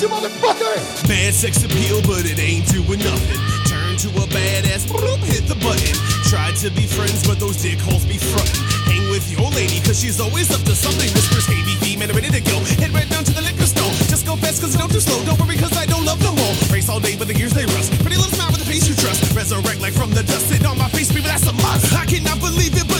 You motherfucker! Mad sex appeal, but it ain't doing nothing. Turn to a badass, bloop, hit the button. Tried to be friends, but those dick holes be frontin'. Hang with your lady, cause she's always up to something. Whispers, hey, BB, man, I'm ready to go. Head right down to the liquor store. Just go fast, cause I don't do slow. Don't worry, cause I don't love no more. Race all day, but the gears they rust. Pretty little smile with the face you trust. Resurrect like from the dust. Sit on my face, baby, that's a must. I cannot believe it, but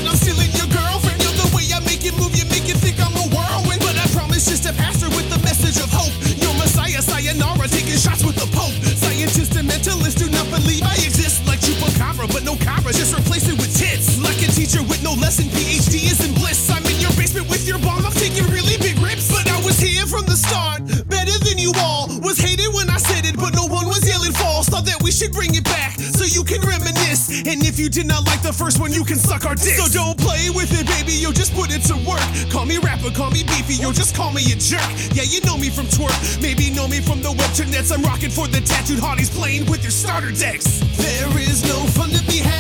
no lesson, PhD is in bliss. I'm in your basement with your bomb, I'm taking really big rips. But I was here from the start, better than you all. Was hated when I said it, but no one was yelling false. Thought that we should bring it back so you can reminisce. And if you did not like the first one, you can suck our dick. So don't play with it, baby, yo, just put it to work. Call me rapper, call me beefy, yo, just call me a jerk. Yeah, you know me from twerk, maybe know me from the webternets. I'm rocking for the tattooed hotties playing with your starter decks. There is no fun to be had,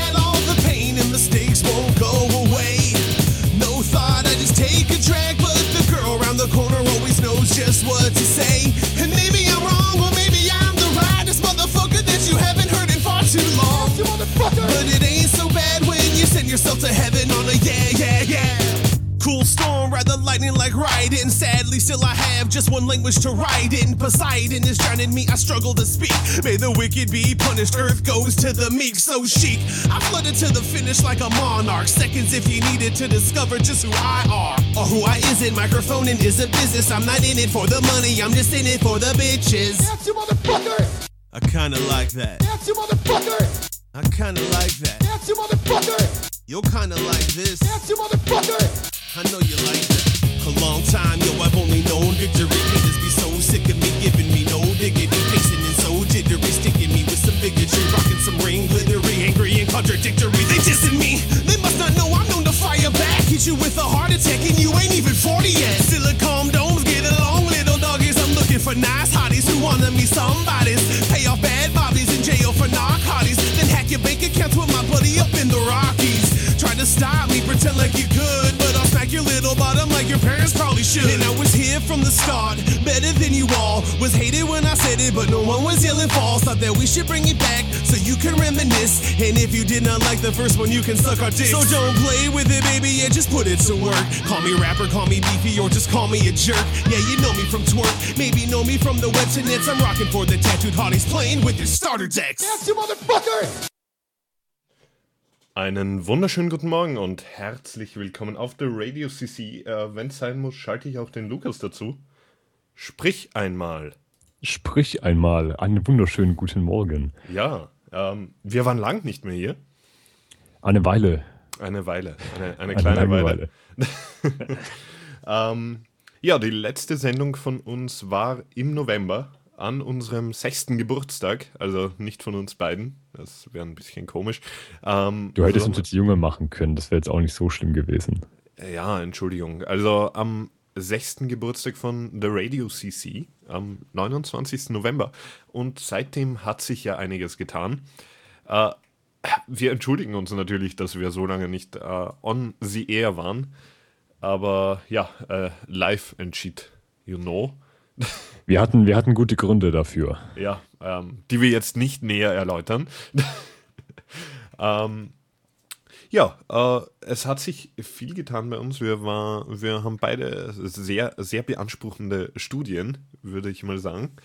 just what to say. And maybe I'm wrong, or maybe I'm the rightest motherfucker that you haven't heard in far too long. Dance, you motherfucker! But it ain't so bad when you send yourself to heaven rather lightning like riding. Sadly, still I have just one language to write in. Poseidon is drowning me, I struggle to speak. May the wicked be punished, earth goes to the meek, so chic. I flooded to the finish like a monarch. Seconds if you needed to discover just who I are. Or who I isn't. Microphoning is a business, I'm not in it for the money, I'm just in it for the bitches. You motherfucker! I kinda like that. Dance, you motherfucker! I kinda like that. Dance, you motherfucker! You're kinda like this. You motherfucker! Sick of me, giving me no diggity. Pacing and so jittery, sticking me with some bigotry. Rocking some ring, glittery, angry and contradictory. They dissing me, they must not know I'm known to fire back. Hit you with a heart attack and you ain't even 40 yet. Silicone domes, get along, little doggies. I'm looking for nice hotties who wanna be somebody's. Pay off bad bobbies in jail for narcotics. Then hack your bank accounts with my buddy up in the Rockies. Try to stop me, pretend like you could, but Your little bottom like your parents probably should. And I was here from the start, better than you all. Was hated when I said it, but no one was yelling false. Thought that we should bring it back so you can reminisce. And if you did not like the first one, you can suck our dick. So don't play with it, baby, yeah, just put it to work. Call me rapper, call me beefy, or just call me a jerk. Yeah, you know me from twerk, maybe know me from the web to nets. I'm rocking for the tattooed hotties, playing with your starter decks. Dance, you motherfucker! Einen wunderschönen guten Morgen und herzlich willkommen auf der Radio CC. Äh, Wenn es sein muss, schalte ich auch den Lukas dazu. Sprich einmal. Sprich einmal. Einen wunderschönen guten Morgen. Ja, ähm, wir waren lang nicht mehr hier. Eine Weile. Eine Weile, eine, eine Eine kleine lange Weile. ähm, ja, die letzte Sendung von uns war im November an unserem sechsten Geburtstag. Also nicht von uns beiden. Das wäre ein bisschen komisch. Ähm, Du hättest sondern- uns jetzt jünger machen können. Das wäre jetzt auch nicht so schlimm gewesen. Ja, Entschuldigung. Also am sechsten Geburtstag von The Radio CC am 29. November. Und seitdem hat sich ja einiges getan. Äh, wir entschuldigen uns natürlich, dass wir so lange nicht äh, on the air waren. Aber ja, äh, live entschied, you know. Wir hatten, wir hatten gute Gründe dafür. Ja, ähm, die wir jetzt nicht näher erläutern. ähm, ja, äh, es hat sich viel getan bei uns. Wir, war, wir haben beide sehr, sehr beanspruchende Studien, würde ich mal sagen.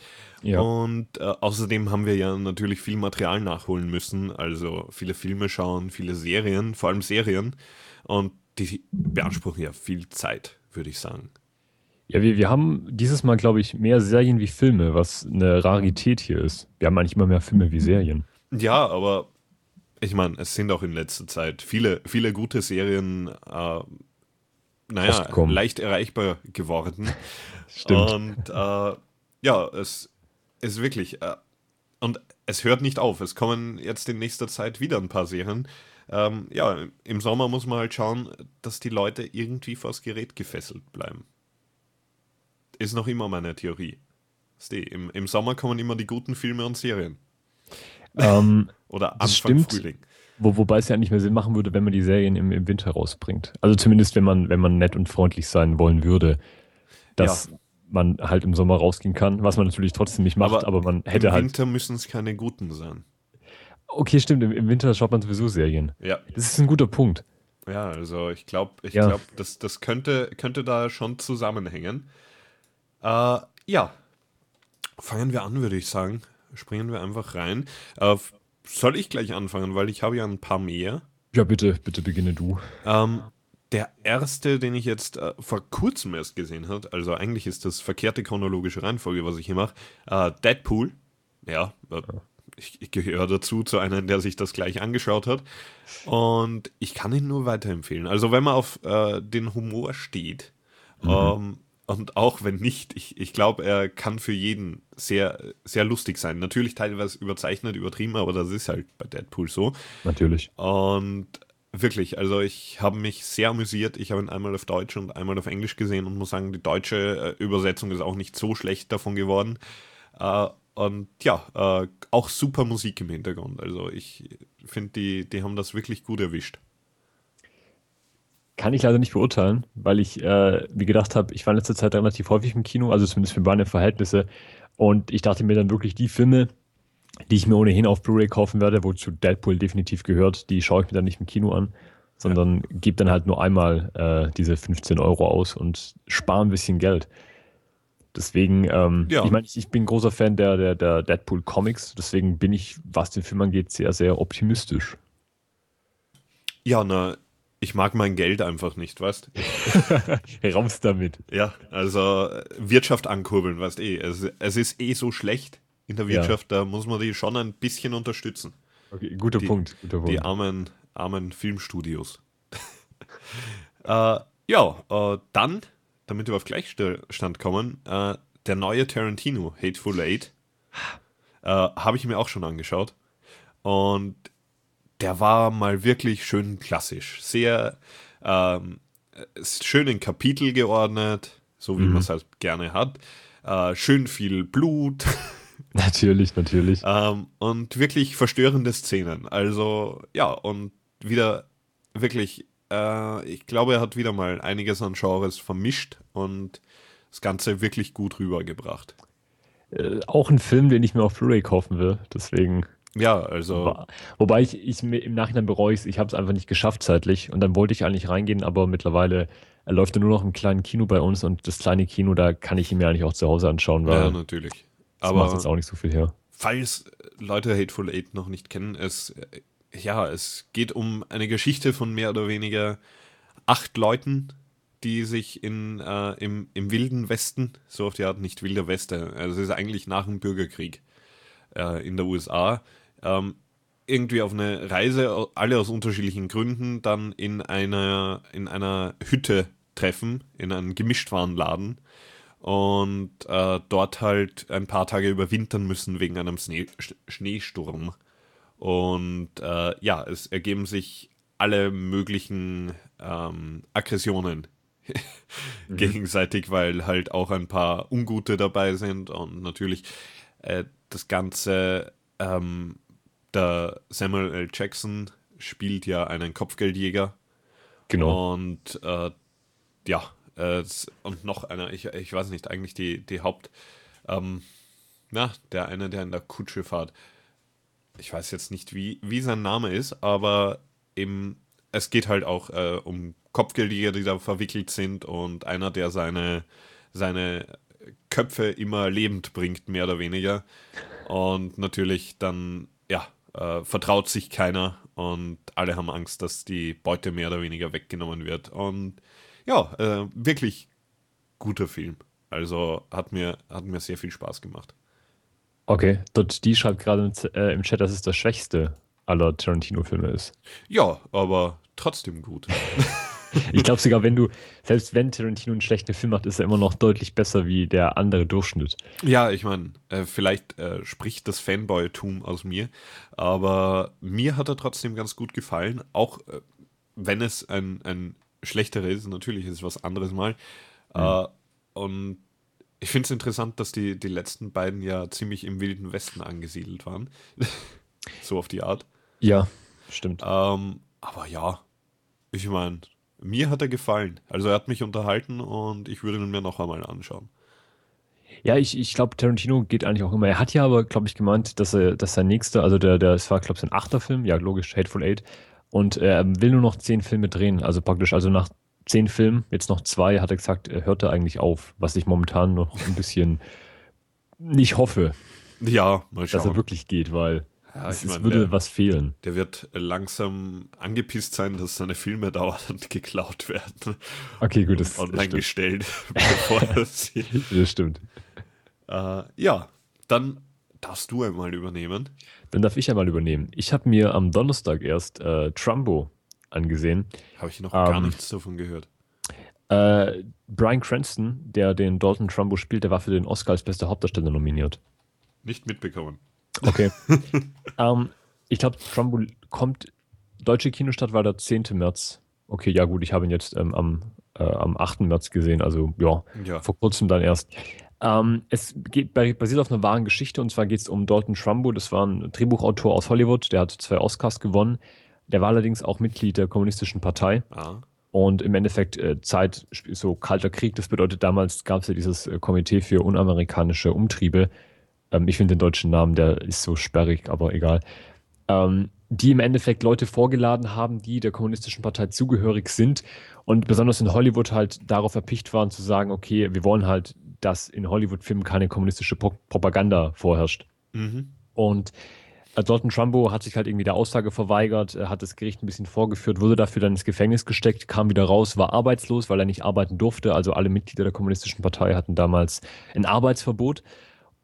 Ja. Und äh, außerdem haben wir ja natürlich viel Material nachholen müssen. Also viele Filme schauen, viele Serien, vor allem Serien. Und die beanspruchen ja viel Zeit, würde ich sagen. Ja, wir, wir haben dieses Mal, glaube ich, mehr Serien wie Filme, was eine Rarität hier ist. Wir haben eigentlich immer mehr Filme wie Serien. Ja, aber ich meine, es sind auch in letzter Zeit viele, viele gute Serien, äh, naja, leicht erreichbar geworden. Stimmt. Und äh, ja, es ist wirklich, äh, und es hört nicht auf. Es kommen jetzt in nächster Zeit wieder ein paar Serien. Ähm, ja, im Sommer muss man halt schauen, dass die Leute irgendwie vors Gerät gefesselt bleiben. Ist noch immer meine Theorie. Im, Im Sommer kommen immer die guten Filme und Serien. ähm, Oder Anfang stimmt. Frühling. wo, wobei es ja nicht mehr Sinn machen würde, wenn man die Serien im, im Winter rausbringt. Also zumindest, wenn man, wenn man nett und freundlich sein wollen würde. Dass man halt im Sommer rausgehen kann, was man natürlich trotzdem nicht macht, aber, man hätte Im halt. Winter müssen es keine guten sein. Okay, stimmt, im, im Winter schaut man sowieso Serien. Ja. Das ist ein guter Punkt. Ja, also ich glaube, ich Ja. glaube, das, das könnte, könnte da schon zusammenhängen. Äh, ja, fangen wir an, würde ich sagen. Springen wir einfach rein. Äh, soll ich gleich anfangen, weil ich habe ja ein paar mehr. Ja, bitte, bitte beginne du. Ähm, der erste, den ich jetzt äh, vor kurzem erst gesehen habe, also eigentlich ist das verkehrte chronologische Reihenfolge, was ich hier mache, äh, Deadpool. Ja, äh, ich, ich gehöre dazu, zu einem, der sich das gleich angeschaut hat. Und ich kann ihn nur weiterempfehlen. Also wenn man auf äh, den Humor steht, ähm, und auch wenn nicht, ich, ich glaube, er kann für jeden sehr, sehr lustig sein. Natürlich teilweise überzeichnet, übertrieben, aber das ist halt bei Deadpool so. Natürlich. Und wirklich, also ich habe mich sehr amüsiert. Ich habe ihn einmal auf Deutsch und einmal auf Englisch gesehen und muss sagen, die deutsche äh, Übersetzung ist auch nicht so schlecht davon geworden. Äh, und ja, äh, auch super Musik im Hintergrund. Also ich finde, die, die haben das wirklich gut erwischt. Kann ich leider nicht beurteilen, weil ich äh, mir gedacht habe, ich war in letzter Zeit relativ häufig im Kino, also zumindest für meine Verhältnisse. Und ich dachte mir dann wirklich, die Filme, die ich mir ohnehin auf Blu-ray kaufen werde, wozu Deadpool definitiv gehört, die schaue ich mir dann nicht im Kino an, sondern gebe dann halt nur einmal äh, diese 15 Euro aus und spare ein bisschen Geld. Deswegen, ähm, Ja. ich meine, ich, ich bin großer Fan der, der, der Deadpool-Comics, deswegen bin ich, was den Film angeht, sehr, sehr optimistisch. Ja, na, ich mag mein Geld einfach nicht, weißt Raus damit. Ja, also äh, Wirtschaft ankurbeln, weißt eh. Es, es ist eh so schlecht in der Ja. Wirtschaft, da muss man die schon ein bisschen unterstützen. Okay, guter Die- Punkt, guter Punkt. Die armen, armen Filmstudios. äh, ja, äh, dann, damit wir auf Gleichstand kommen, äh, der neue Tarantino, Hateful Eight, äh, habe ich mir auch schon angeschaut. Und der war mal wirklich schön klassisch. Sehr ähm, schön in Kapitel geordnet, so wie man es halt gerne hat. Äh, schön viel Blut. Natürlich, natürlich. Ähm, und wirklich verstörende Szenen. Also, ja, und wieder wirklich, äh, ich glaube, er hat wieder mal einiges an Genres vermischt und das Ganze wirklich gut rübergebracht. Äh, auch ein Film, den ich mir auf Blu-ray kaufen will. Deswegen. Ja, also, Wobei ich, ich mir im Nachhinein bereue es, ich habe es einfach nicht geschafft zeitlich. Und dann wollte ich eigentlich reingehen, aber mittlerweile er läuft er nur noch im kleinen Kino bei uns und das kleine Kino, da kann ich ihn mir eigentlich auch zu Hause anschauen, weil ja, natürlich. das macht Aber jetzt auch nicht so viel her. falls Leute Hateful Eight noch nicht kennen, es, äh, ja, es geht um eine Geschichte von mehr oder weniger acht Leuten, die sich in, äh, im, im wilden Westen, so auf die Art nicht wilder Westen, also es ist eigentlich nach dem Bürgerkrieg äh, in der USA, ähm, irgendwie auf eine Reise, alle aus unterschiedlichen Gründen, dann in einer, in einer Hütte treffen, in einem Gemischtwarenladen und äh, dort halt ein paar Tage überwintern müssen wegen einem Schnee, Sch- Schneesturm. Und äh, ja, es ergeben sich alle möglichen ähm, Aggressionen gegenseitig, weil halt auch ein paar Ungute dabei sind und natürlich äh, das Ganze, ähm, der Samuel L. Jackson spielt ja einen Kopfgeldjäger Genau. und äh, ja, äh, und noch einer, ich, ich weiß nicht, eigentlich die, die Haupt, ähm, na, der eine, der in der Kutsche fährt. Ich weiß jetzt nicht, wie, wie sein Name ist, aber im, es geht halt auch äh, um Kopfgeldjäger, die da verwickelt sind und einer, der seine, seine Köpfe immer lebend bringt, mehr oder weniger. Und natürlich dann, ja, äh, vertraut sich keiner und alle haben Angst, dass die Beute mehr oder weniger weggenommen wird. Und ja, äh, wirklich guter Film. Also hat mir, hat mir sehr viel Spaß gemacht. Okay, dort die schreibt gerade äh, im Chat, dass es der schwächste aller Tarantino-Filme ist. Ja, aber trotzdem gut. Ich glaube sogar, wenn du, selbst wenn Tarantino einen schlechten Film macht, ist er immer noch deutlich besser wie der andere Durchschnitt. Ja, ich meine, äh, vielleicht äh, spricht das Fanboy-Tum aus mir, aber mir hat er trotzdem ganz gut gefallen, auch äh, wenn es ein, ein schlechterer ist, natürlich ist es was anderes mal. Äh, und ich finde es interessant, dass die, die letzten beiden ja ziemlich im Wilden Westen angesiedelt waren. so auf die Art. Ja, stimmt. Ähm, aber ja, ich meine, mir hat er gefallen. Also er hat mich unterhalten und ich würde ihn mir noch einmal anschauen. Ja, ich, ich glaube, Tarantino geht eigentlich auch immer. Er hat ja aber, glaube ich, gemeint, dass er, dass sein nächster, also der, der, es war, glaube ich, sein achter Film, ja, logisch, Hateful Eight. Und er will nur noch zehn Filme drehen. Also praktisch, also nach zehn Filmen, jetzt noch zwei, hat er gesagt, er hört er eigentlich auf, was ich momentan noch ein bisschen nicht hoffe, Ja, mal dass er schauen. wirklich geht, weil Ja, es, ich es mein, würde der- was fehlen. Der wird langsam angepisst sein, dass seine Filme dauernd geklaut werden. Okay, gut, das, das online stimmt. gestellt, bevor er sie. Das stimmt. Äh, ja, dann darfst du einmal übernehmen. Dann darf ich einmal übernehmen. Ich habe mir am Donnerstag erst äh, Trumbo angesehen. Habe ich noch gar Ähm. nichts davon gehört. Äh, Brian Cranston, der den Dalton Trumbo spielt, der war für den Oscar als bester Hauptdarsteller nominiert. Nicht mitbekommen. Okay. ähm, ich glaube, Trumbo kommt, deutsche Kinostart war der 10. März. Okay, ja gut, ich habe ihn jetzt ähm, am, äh, am 8. März gesehen, also ja, Ja. vor kurzem dann erst. Ähm, es geht basiert auf einer wahren Geschichte und zwar geht es um Dalton Trumbo, das war ein Drehbuchautor aus Hollywood, der hat zwei Oscars gewonnen. Der war allerdings auch Mitglied der Kommunistischen Partei. Ah, Und im Endeffekt äh, Zeit, so kalter Krieg, das bedeutet, damals gab es ja dieses äh, Komitee für unamerikanische Umtriebe. Ähm, ich finde den deutschen Namen, der ist so sperrig, aber egal. Ähm, die im Endeffekt Leute vorgeladen haben, die der kommunistischen Partei zugehörig sind und besonders in Hollywood halt darauf erpicht waren zu sagen, okay, wir wollen halt, dass in Hollywood-Filmen keine kommunistische Pro Propaganda vorherrscht. mhm. Und äh, Dalton Trumbo hat sich halt irgendwie der Aussage verweigert, hat das Gericht ein bisschen vorgeführt, wurde dafür dann ins Gefängnis gesteckt, kam wieder raus, war arbeitslos, weil er nicht arbeiten durfte. Also alle Mitglieder der Kommunistischen Partei hatten damals ein Arbeitsverbot.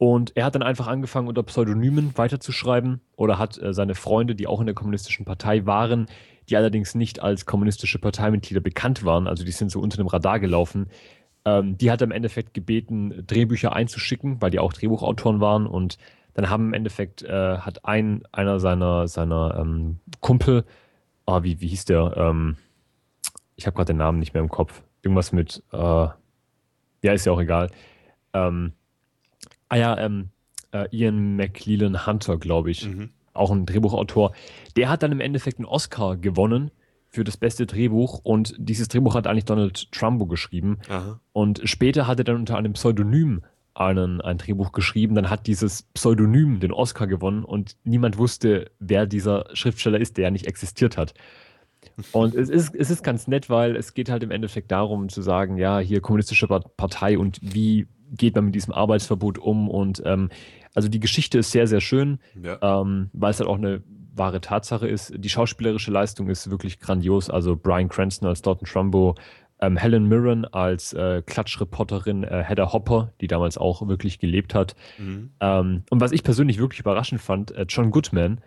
Und er hat dann einfach angefangen, unter Pseudonymen weiterzuschreiben oder hat äh, seine Freunde, die auch in der Kommunistischen Partei waren, die allerdings nicht als kommunistische Parteimitglieder bekannt waren, also die sind so unter dem Radar gelaufen, ähm, die hat er im Endeffekt gebeten, Drehbücher einzuschicken, weil die auch Drehbuchautoren waren und dann haben im Endeffekt, äh, hat ein, einer seiner, seiner ähm, Kumpel, ah, wie, wie hieß der? Ähm, ich habe gerade den Namen nicht mehr im Kopf. Irgendwas mit, äh, ja, ist ja auch egal. Ähm, ah ja, ähm, äh, Ian McLellan Hunter, glaube ich, Mhm. auch ein Drehbuchautor. Der hat dann im Endeffekt einen Oscar gewonnen für das beste Drehbuch und dieses Drehbuch hat eigentlich Donald Trumbo geschrieben. Aha. Und später hat er dann unter einem Pseudonym einen, ein Drehbuch geschrieben. Dann hat dieses Pseudonym den Oscar gewonnen und niemand wusste, wer dieser Schriftsteller ist, der ja nicht existiert hat. Und es ist, es ist ganz nett, weil es geht halt im Endeffekt darum zu sagen, ja, hier kommunistische Pa- Partei und wie geht man mit diesem Arbeitsverbot um. Und ähm, also die Geschichte ist sehr, sehr schön Ja. ähm, weil es halt auch eine wahre Tatsache ist. Die schauspielerische Leistung ist wirklich grandios. Also Brian Cranston als Dalton Trumbo, ähm, Helen Mirren als äh, Klatschreporterin, äh, Hedda Hopper, die damals auch wirklich gelebt hat. Mhm. Ähm, und was ich persönlich wirklich überraschend fand, äh, John Goodman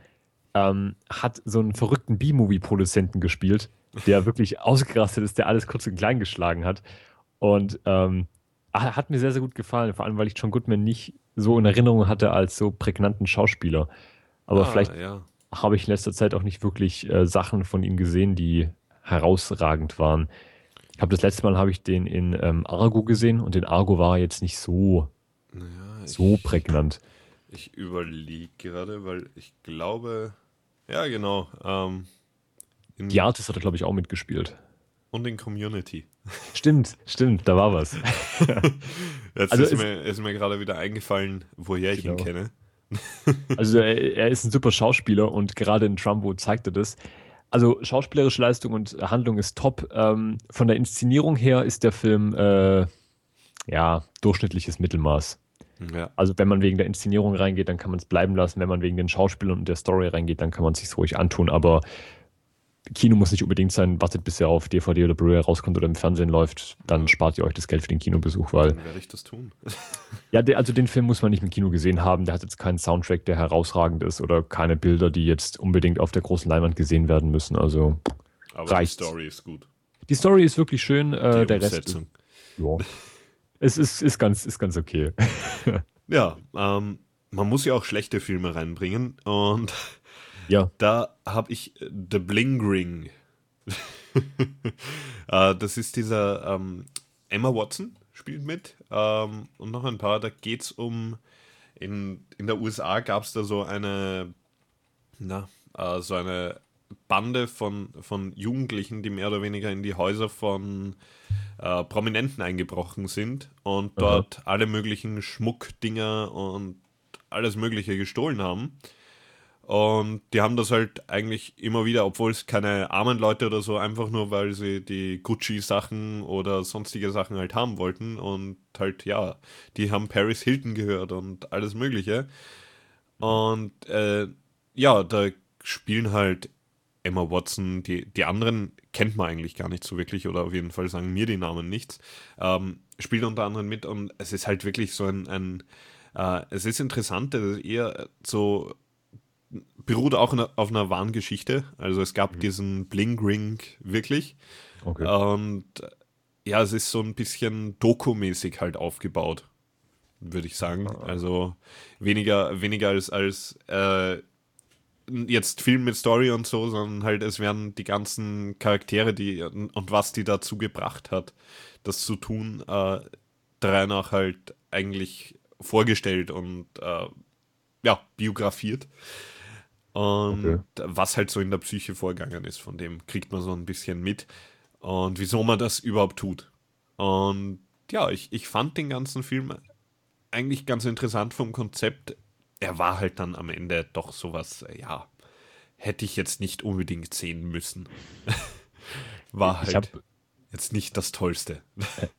ähm, hat so einen verrückten B-Movie-Produzenten gespielt, der wirklich ausgerastet ist, der alles kurz und klein geschlagen hat. Und ähm, hat mir sehr, sehr gut gefallen, vor allem, weil ich John Goodman nicht so in Erinnerung hatte als so prägnanten Schauspieler. Aber Ah, vielleicht Ja. habe ich in letzter Zeit auch nicht wirklich äh, Sachen von ihm gesehen, die herausragend waren. Ich habe das letzte Mal habe ich den in ähm, Argo gesehen und in Argo war er jetzt nicht so, Naja, so ich, prägnant. ich überlege gerade, weil ich glaube, ja genau, ähm, in, Die Artist hat er, glaube ich, auch mitgespielt. Und in Community. Stimmt, stimmt, da war was. Jetzt Also ist, es- mir, ist mir gerade wieder eingefallen, woher ich ihn Genau. kenne. Also er, er ist ein super Schauspieler und gerade in Trumbo zeigt er das. Also schauspielerische Leistung und Handlung ist top. Ähm, von der Inszenierung her ist der Film äh, ja durchschnittliches Mittelmaß. Ja. Also wenn man wegen der Inszenierung reingeht, dann kann man es bleiben lassen. Wenn man wegen den Schauspielern und der Story reingeht, dann kann man es sich ruhig antun. Aber Kino muss nicht unbedingt sein. Wartet, bis er auf DVD oder Blu-ray rauskommt oder im Fernsehen läuft. Dann spart ihr euch das Geld für den Kinobesuch, weil Dann werde ich das tun. ja, der, also den Film muss man nicht im Kino gesehen haben. Der hat jetzt keinen Soundtrack, der herausragend ist oder keine Bilder, die jetzt unbedingt auf der großen Leinwand gesehen werden müssen. Also Aber Reicht. die Story ist gut. die Story ist wirklich schön. Äh, Die der Rest ja, es ist, ist, ganz, ist ganz okay. Ja, ähm, man muss ja auch schlechte Filme reinbringen und ja, da habe ich äh, The Bling Ring. äh, das ist dieser ähm, Emma Watson spielt mit ähm, und noch ein paar. Da geht es um in, in der USA gab es da so eine na, äh, so eine Bande von, von Jugendlichen, die mehr oder weniger in die Häuser von äh, Prominenten eingebrochen sind und dort alle möglichen Schmuckdinger und alles Mögliche gestohlen haben. Und die haben das halt eigentlich immer wieder, obwohl es keine armen Leute oder so, einfach nur, weil sie die Gucci-Sachen oder sonstige Sachen halt haben wollten. Und halt, ja, die haben Paris Hilton gehört und alles Mögliche. Und äh, ja, da spielen halt Emma Watson, die, die anderen kennt man eigentlich gar nicht so wirklich oder auf jeden Fall sagen mir die Namen nichts. Ähm, spielt unter anderem mit und es ist halt wirklich so ein, ein äh, es ist interessant, es ist eher so beruht auch auf einer wahren Geschichte. Also es gab diesen Bling Ring wirklich. Okay. Und äh, ja, es ist so ein bisschen Doku-mäßig halt aufgebaut, würde ich sagen. Also weniger, weniger als, als äh, jetzt Film mit Story und so, sondern halt es werden die ganzen Charaktere, die und was die dazu gebracht hat, das zu tun, äh, danach halt eigentlich vorgestellt und äh, ja, biografiert. Und Okay. was halt so in der Psyche vorgegangen ist, von dem kriegt man so ein bisschen mit. Und wieso man das überhaupt tut. Und ja, ich, ich fand den ganzen Film eigentlich ganz interessant vom Konzept. Er war halt dann am Ende doch sowas, äh, ja, hätte ich jetzt nicht unbedingt sehen müssen. war halt hab- jetzt nicht das Tollste.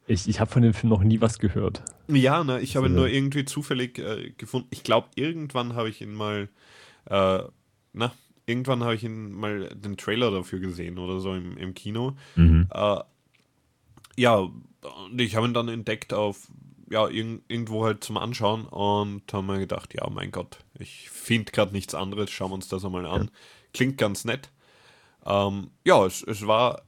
Ich, ich habe von dem Film noch nie was gehört. Ja, ne, ich habe ihn So. nur irgendwie zufällig äh, gefunden. Ich glaube, irgendwann habe ich ihn mal, äh, na, irgendwann habe ich ihn mal den Trailer dafür gesehen oder so im, im Kino. Mhm. Äh, ja, und ich habe ihn dann entdeckt auf, ja, irg irgendwo halt zum Anschauen und habe mir gedacht, ja, mein Gott, ich finde gerade nichts anderes, schauen wir uns das einmal an. Klingt ganz nett. Ähm, ja, es, es war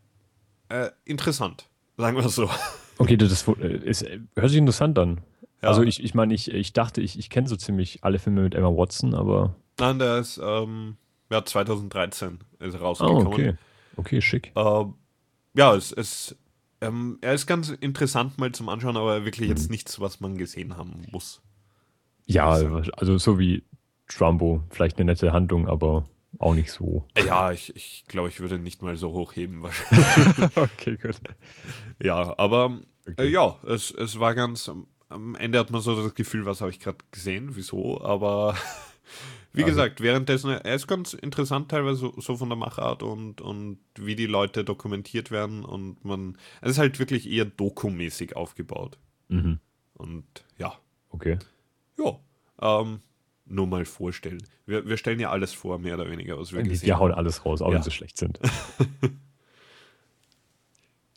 äh, interessant, sagen wir so. Okay, das ist, hört sich interessant an. Ja. Also ich, ich meine, ich, ich dachte, ich, ich kenne so ziemlich alle Filme mit Emma Watson, aber. Nein, der ist, ähm, ja, 2013 ist Ah, rausgekommen. okay. Okay, schick. Äh, ja, es ist, ähm, er ist ganz interessant mal zum Anschauen, aber wirklich jetzt nichts, was man gesehen haben muss. Ja, also so wie Trumbo, vielleicht eine nette Handlung, aber auch nicht so. Ja, ich, ich glaube, ich würde nicht mal so hochheben wahrscheinlich. okay, gut. ja, aber äh, Okay. ja, es, es war ganz, am Ende hat man so das Gefühl, was habe ich gerade gesehen, wieso, aber wie Also- gesagt, währenddessen, er ist ganz interessant teilweise so, so von der Machart und, und wie die Leute dokumentiert werden und man, es ist halt wirklich eher dokumäßig aufgebaut Mhm. und ja, Okay. ja, ähm, nur mal vorstellen. Wir, wir stellen ja alles vor, mehr oder weniger, was wir gesehen wir hauen haben. alles raus, auch Ja. wenn sie schlecht sind.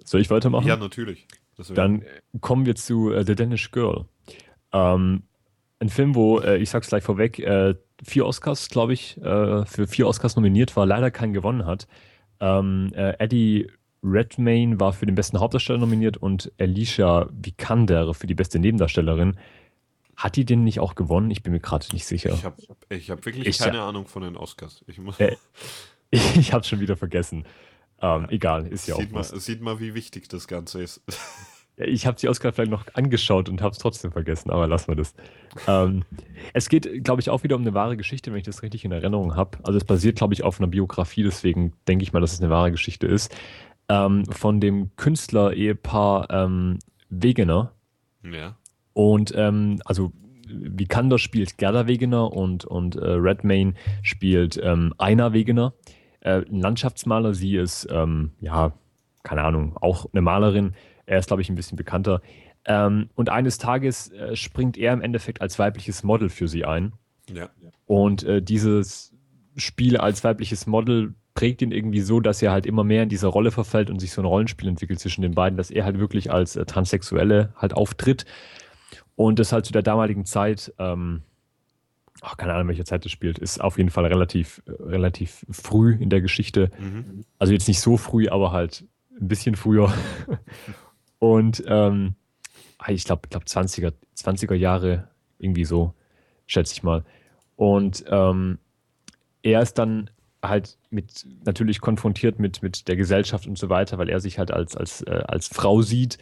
Soll ich weitermachen? Ja, natürlich. Dann kommen wir zu äh, The Danish Girl. Ähm, ein Film, wo, äh, ich sag's gleich vorweg, äh, vier Oscars, glaube ich, äh, für vier Oscars nominiert war, leider keinen gewonnen hat. Ähm, äh, Eddie Redmayne war für den besten Hauptdarsteller nominiert und Alicia Vikander für die beste Nebendarstellerin. Hat die den nicht auch gewonnen? Ich bin mir gerade nicht sicher. Ich habe ich hab wirklich Ich- keine Ahnung von den Oscars. Ich muss, Äh, Ich habe schon wieder vergessen. Ähm, egal, ist ja auch sieht, man, was. sieht man, wie wichtig das Ganze ist. Ich habe die Oscar vielleicht noch angeschaut und habe es trotzdem vergessen, aber lassen wir das. Ähm, es geht, glaube ich, auch wieder um eine wahre Geschichte, wenn ich das richtig in Erinnerung habe. Also es basiert, glaube ich, auf einer Biografie, deswegen denke ich mal, dass es eine wahre Geschichte ist. Ähm, von dem Künstler-Ehepaar ähm, Wegener. ja. Und ähm, also Vikander spielt Gerda Wegener und, und äh, Redmayne spielt ähm, Einer Wegener. Äh, ein Landschaftsmaler, sie ist, ähm, ja, keine Ahnung, auch eine Malerin. Er ist, glaube ich, ein bisschen bekannter. Ähm, und eines Tages äh, springt er im Endeffekt als weibliches Model für sie ein. Ja. Und äh, dieses Spiel als weibliches Model prägt ihn irgendwie so, dass er halt immer mehr in dieser Rolle verfällt und sich so ein Rollenspiel entwickelt zwischen den beiden, dass er halt wirklich als äh, Transsexuelle halt auftritt. Und das halt zu der damaligen Zeit, ähm, ach, keine Ahnung, welche Zeit das spielt, ist auf jeden Fall relativ, äh, relativ früh in der Geschichte. Mhm. Also jetzt nicht so früh, aber halt ein bisschen früher. Und ähm, ah, ich glaube, glaub 20er, 20er Jahre, irgendwie so, schätze ich mal. Und ähm, er ist dann halt mit natürlich konfrontiert mit, mit der Gesellschaft und so weiter, weil er sich halt als, als, äh, als Frau sieht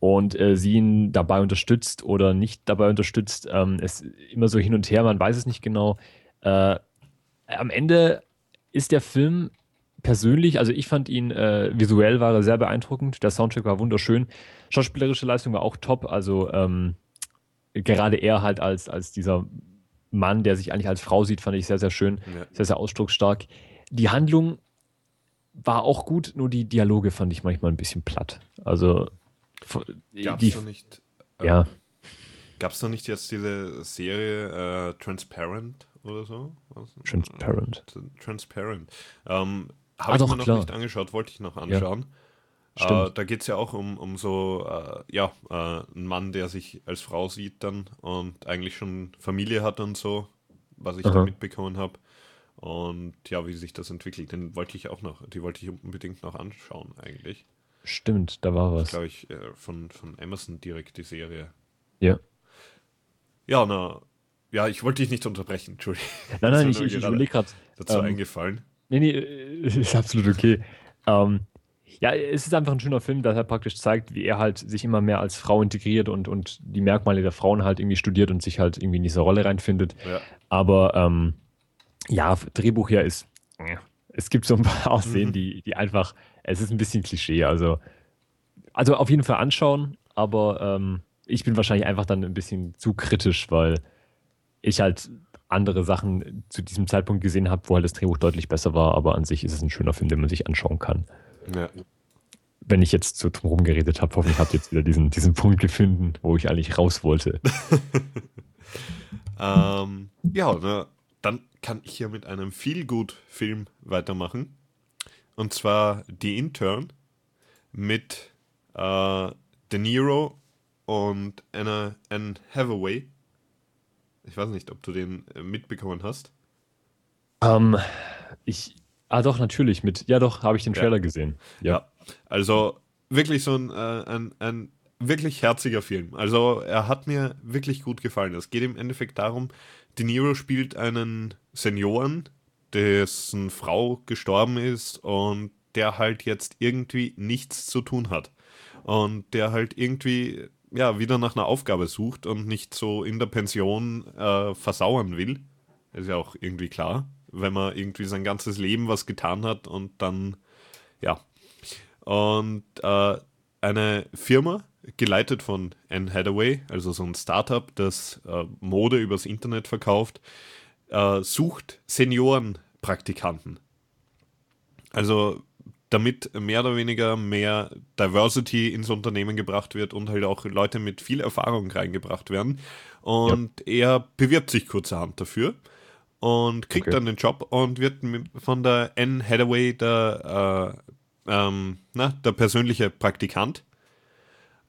und äh, sie ihn dabei unterstützt oder nicht dabei unterstützt. Ähm, es immer so hin und her, man weiß es nicht genau. Äh, am Ende ist der Film persönlich, also ich fand ihn äh, visuell war er sehr beeindruckend. Der Soundtrack war wunderschön. Schauspielerische Leistung war auch top. Also ähm, gerade er halt als, als dieser Mann, der sich eigentlich als Frau sieht, fand ich sehr, sehr schön. Ja. Sehr, sehr ausdrucksstark. Die Handlung war auch gut, nur die Dialoge fand ich manchmal ein bisschen platt. Also Gab es noch nicht, äh, ja, gab's noch nicht jetzt diese Serie äh, Transparent oder so? Was? Transparent. Transparent. Ähm, Ah, Habe ich doch, mir noch klar. nicht angeschaut, wollte ich noch anschauen. Äh, Stimmt. da geht es ja auch um, um so, äh, ja, äh, einen Mann, der sich als Frau sieht dann und eigentlich schon Familie hat und so, was ich da Aha. mitbekommen habe. Und ja, wie sich das entwickelt, den wollte ich auch noch, die wollte ich unbedingt noch anschauen eigentlich. stimmt, da war was. Glaube ich, äh, von, von Amazon direkt die Serie. Ja. Ja, na, ja, ich wollte dich nicht unterbrechen, Entschuldigung. Nein, nein, ich, ich, überlege gerade. Dazu ähm, eingefallen. Nee, nee, äh, ist absolut okay. Ähm, ja, es ist einfach ein schöner Film, der halt praktisch zeigt, wie er halt sich immer mehr als Frau integriert und, und die Merkmale der Frauen halt irgendwie studiert und sich halt irgendwie in diese Rolle reinfindet. Ja. Aber ähm, ja, Drehbuch ja ist. äh, Es gibt so ein paar Szenen, die, die einfach. Es ist ein bisschen Klischee. Also, also auf jeden Fall anschauen, aber ähm, ich bin wahrscheinlich einfach dann ein bisschen zu kritisch, weil ich halt andere Sachen zu diesem Zeitpunkt gesehen habe, wo halt das Drehbuch deutlich besser war, aber an sich ist es ein schöner Film, den man sich anschauen kann. Ja. Wenn ich jetzt so drum geredet habe, hoffentlich habt ihr jetzt wieder diesen, diesen Punkt gefunden, wo ich eigentlich raus wollte. Ähm, ja, na, dann kann ich hier mit einem Feel-Good-Film weitermachen. Und zwar The Intern mit äh, De Niro und Anna, Anne Hathaway. Ich weiß nicht, ob du den äh, mitbekommen hast. Ähm, ich, ah doch, natürlich, mit, ja doch, habe ich den Ja. Trailer gesehen. Ja. Also wirklich so ein, äh, ein, ein wirklich herziger Film. Also er hat mir wirklich gut gefallen. Es geht im Endeffekt darum, De Niro spielt einen Senioren, dessen Frau gestorben ist und der halt jetzt irgendwie nichts zu tun hat. Und der halt irgendwie ja wieder nach einer Aufgabe sucht und nicht so in der Pension äh, versauern will. Ist ja auch irgendwie klar, wenn man irgendwie sein ganzes Leben was getan hat und dann ja, und äh, eine Firma, geleitet von Anne Hathaway, also so ein Startup, das äh, Mode übers Internet verkauft, äh, sucht Seniorenpraktikanten. Also damit mehr oder weniger mehr Diversity ins Unternehmen gebracht wird und halt auch Leute mit viel Erfahrung reingebracht werden. Und er bewirbt sich kurzerhand dafür und kriegt Okay. dann den Job und wird von der Anne Hathaway der, äh, ähm, na, der persönliche Praktikant.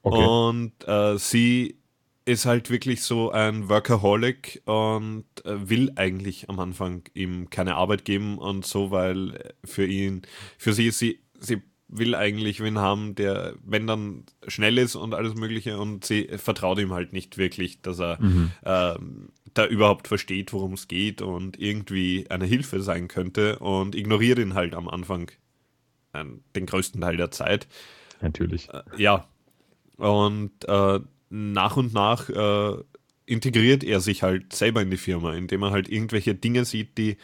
Okay. Und äh, sie ist halt wirklich so ein Workaholic und äh, will eigentlich am Anfang ihm keine Arbeit geben und so, weil für ihn, für sie, sie, sie will eigentlich wen haben, der, wenn dann schnell ist und alles Mögliche und sie vertraut ihm halt nicht wirklich, dass er ähm, da überhaupt versteht, worum es geht und irgendwie eine Hilfe sein könnte und ignoriert ihn halt am Anfang äh, den größten Teil der Zeit. Natürlich. Ja. Und äh, nach und nach äh, integriert er sich halt selber in die Firma, indem er halt irgendwelche Dinge sieht, die,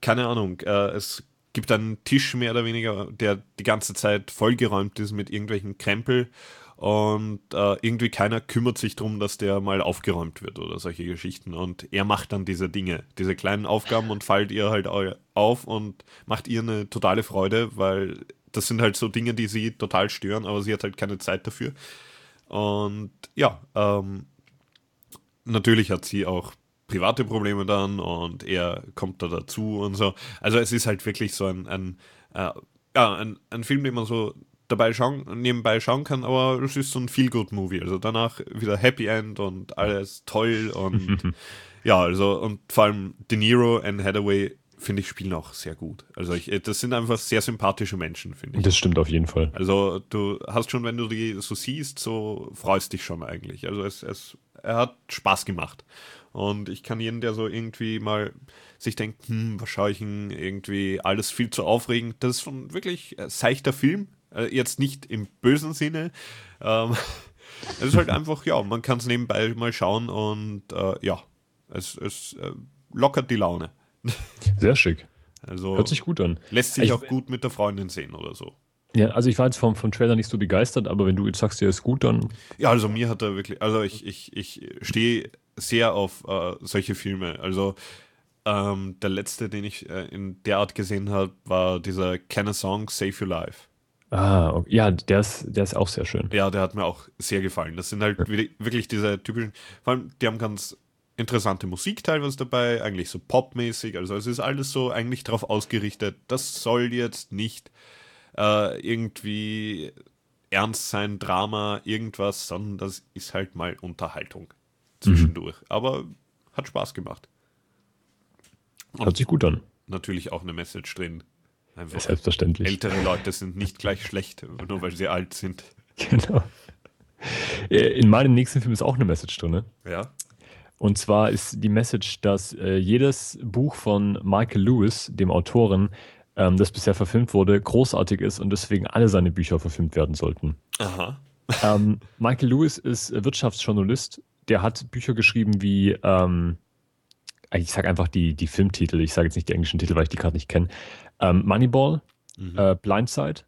keine Ahnung, äh, es gibt einen Tisch mehr oder weniger, der die ganze Zeit vollgeräumt ist mit irgendwelchen Krempel und äh, irgendwie keiner kümmert sich darum, dass der mal aufgeräumt wird oder solche Geschichten. Und er macht dann diese Dinge, diese kleinen Aufgaben und fällt ihr halt au- auf und macht ihr eine totale Freude, weil das sind halt so Dinge, die sie total stören, aber sie hat halt keine Zeit dafür. Und ja, ähm, natürlich hat sie auch private Probleme dann und er kommt da dazu und so. Also es ist halt wirklich so ein, ein, äh, ja, ein, ein Film, den man so dabei schauen, nebenbei schauen kann, aber es ist so ein Feel-Good-Movie. Also danach wieder Happy End und alles toll und ja, also und vor allem De Niro und Hathaway finde ich spielen auch sehr gut. Also ich, das sind einfach sehr sympathische Menschen, finde ich. Das stimmt auf jeden Fall. Also du hast schon, wenn du die so siehst, so freust dich schon eigentlich. Also es, es er hat Spaß gemacht. Und ich kann jeden, der so irgendwie mal sich denkt, hm, was schaue ich denn irgendwie alles viel zu aufregend, das ist schon wirklich ein seichter Film. Äh, jetzt nicht im bösen Sinne. Ähm, es ist halt einfach, ja, man kann es nebenbei mal schauen und äh, ja, es, es äh, lockert die Laune. Sehr schick. Also Hört sich gut an. lässt sich Ich- auch gut mit der Freundin sehen oder so. Ja, also ich war jetzt vom, vom Trailer nicht so begeistert, aber wenn du jetzt sagst, der ist gut, dann Ja, also mir hat er wirklich, also ich, ich, ich stehe sehr auf äh, solche Filme. Also ähm, der letzte, den ich äh, in der Art gesehen habe, war dieser Can a Song Save Your Life. Ah, okay. ja, der ist, der ist auch sehr schön. Ja, der hat mir auch sehr gefallen. Das sind halt wi- wirklich diese typischen, vor allem, die haben ganz interessante Musik teilweise dabei, eigentlich so popmäßig. Also es ist alles so eigentlich darauf ausgerichtet, das soll jetzt nicht äh, irgendwie ernst sein, Drama, irgendwas, sondern das ist halt mal Unterhaltung zwischendurch. Aber hat Spaß gemacht. Hört sich gut an. Natürlich auch eine Message drin. Einfach Selbstverständlich. ältere Leute sind nicht gleich schlecht, nur weil sie alt sind. Genau. Äh, In meinem nächsten Film ist auch eine Message drin. Ne? Ja. Und zwar ist die Message, dass äh, jedes Buch von Michael Lewis, dem Autoren, ähm, das bisher verfilmt wurde, großartig ist und deswegen alle seine Bücher verfilmt werden sollten. Aha. ähm, Michael Lewis ist Wirtschaftsjournalist. Der hat Bücher geschrieben wie, ähm, ich sage einfach die, die Filmtitel, ich sage jetzt nicht die englischen Titel, weil ich die gerade nicht kenne. Ähm, Moneyball, äh, Blindside,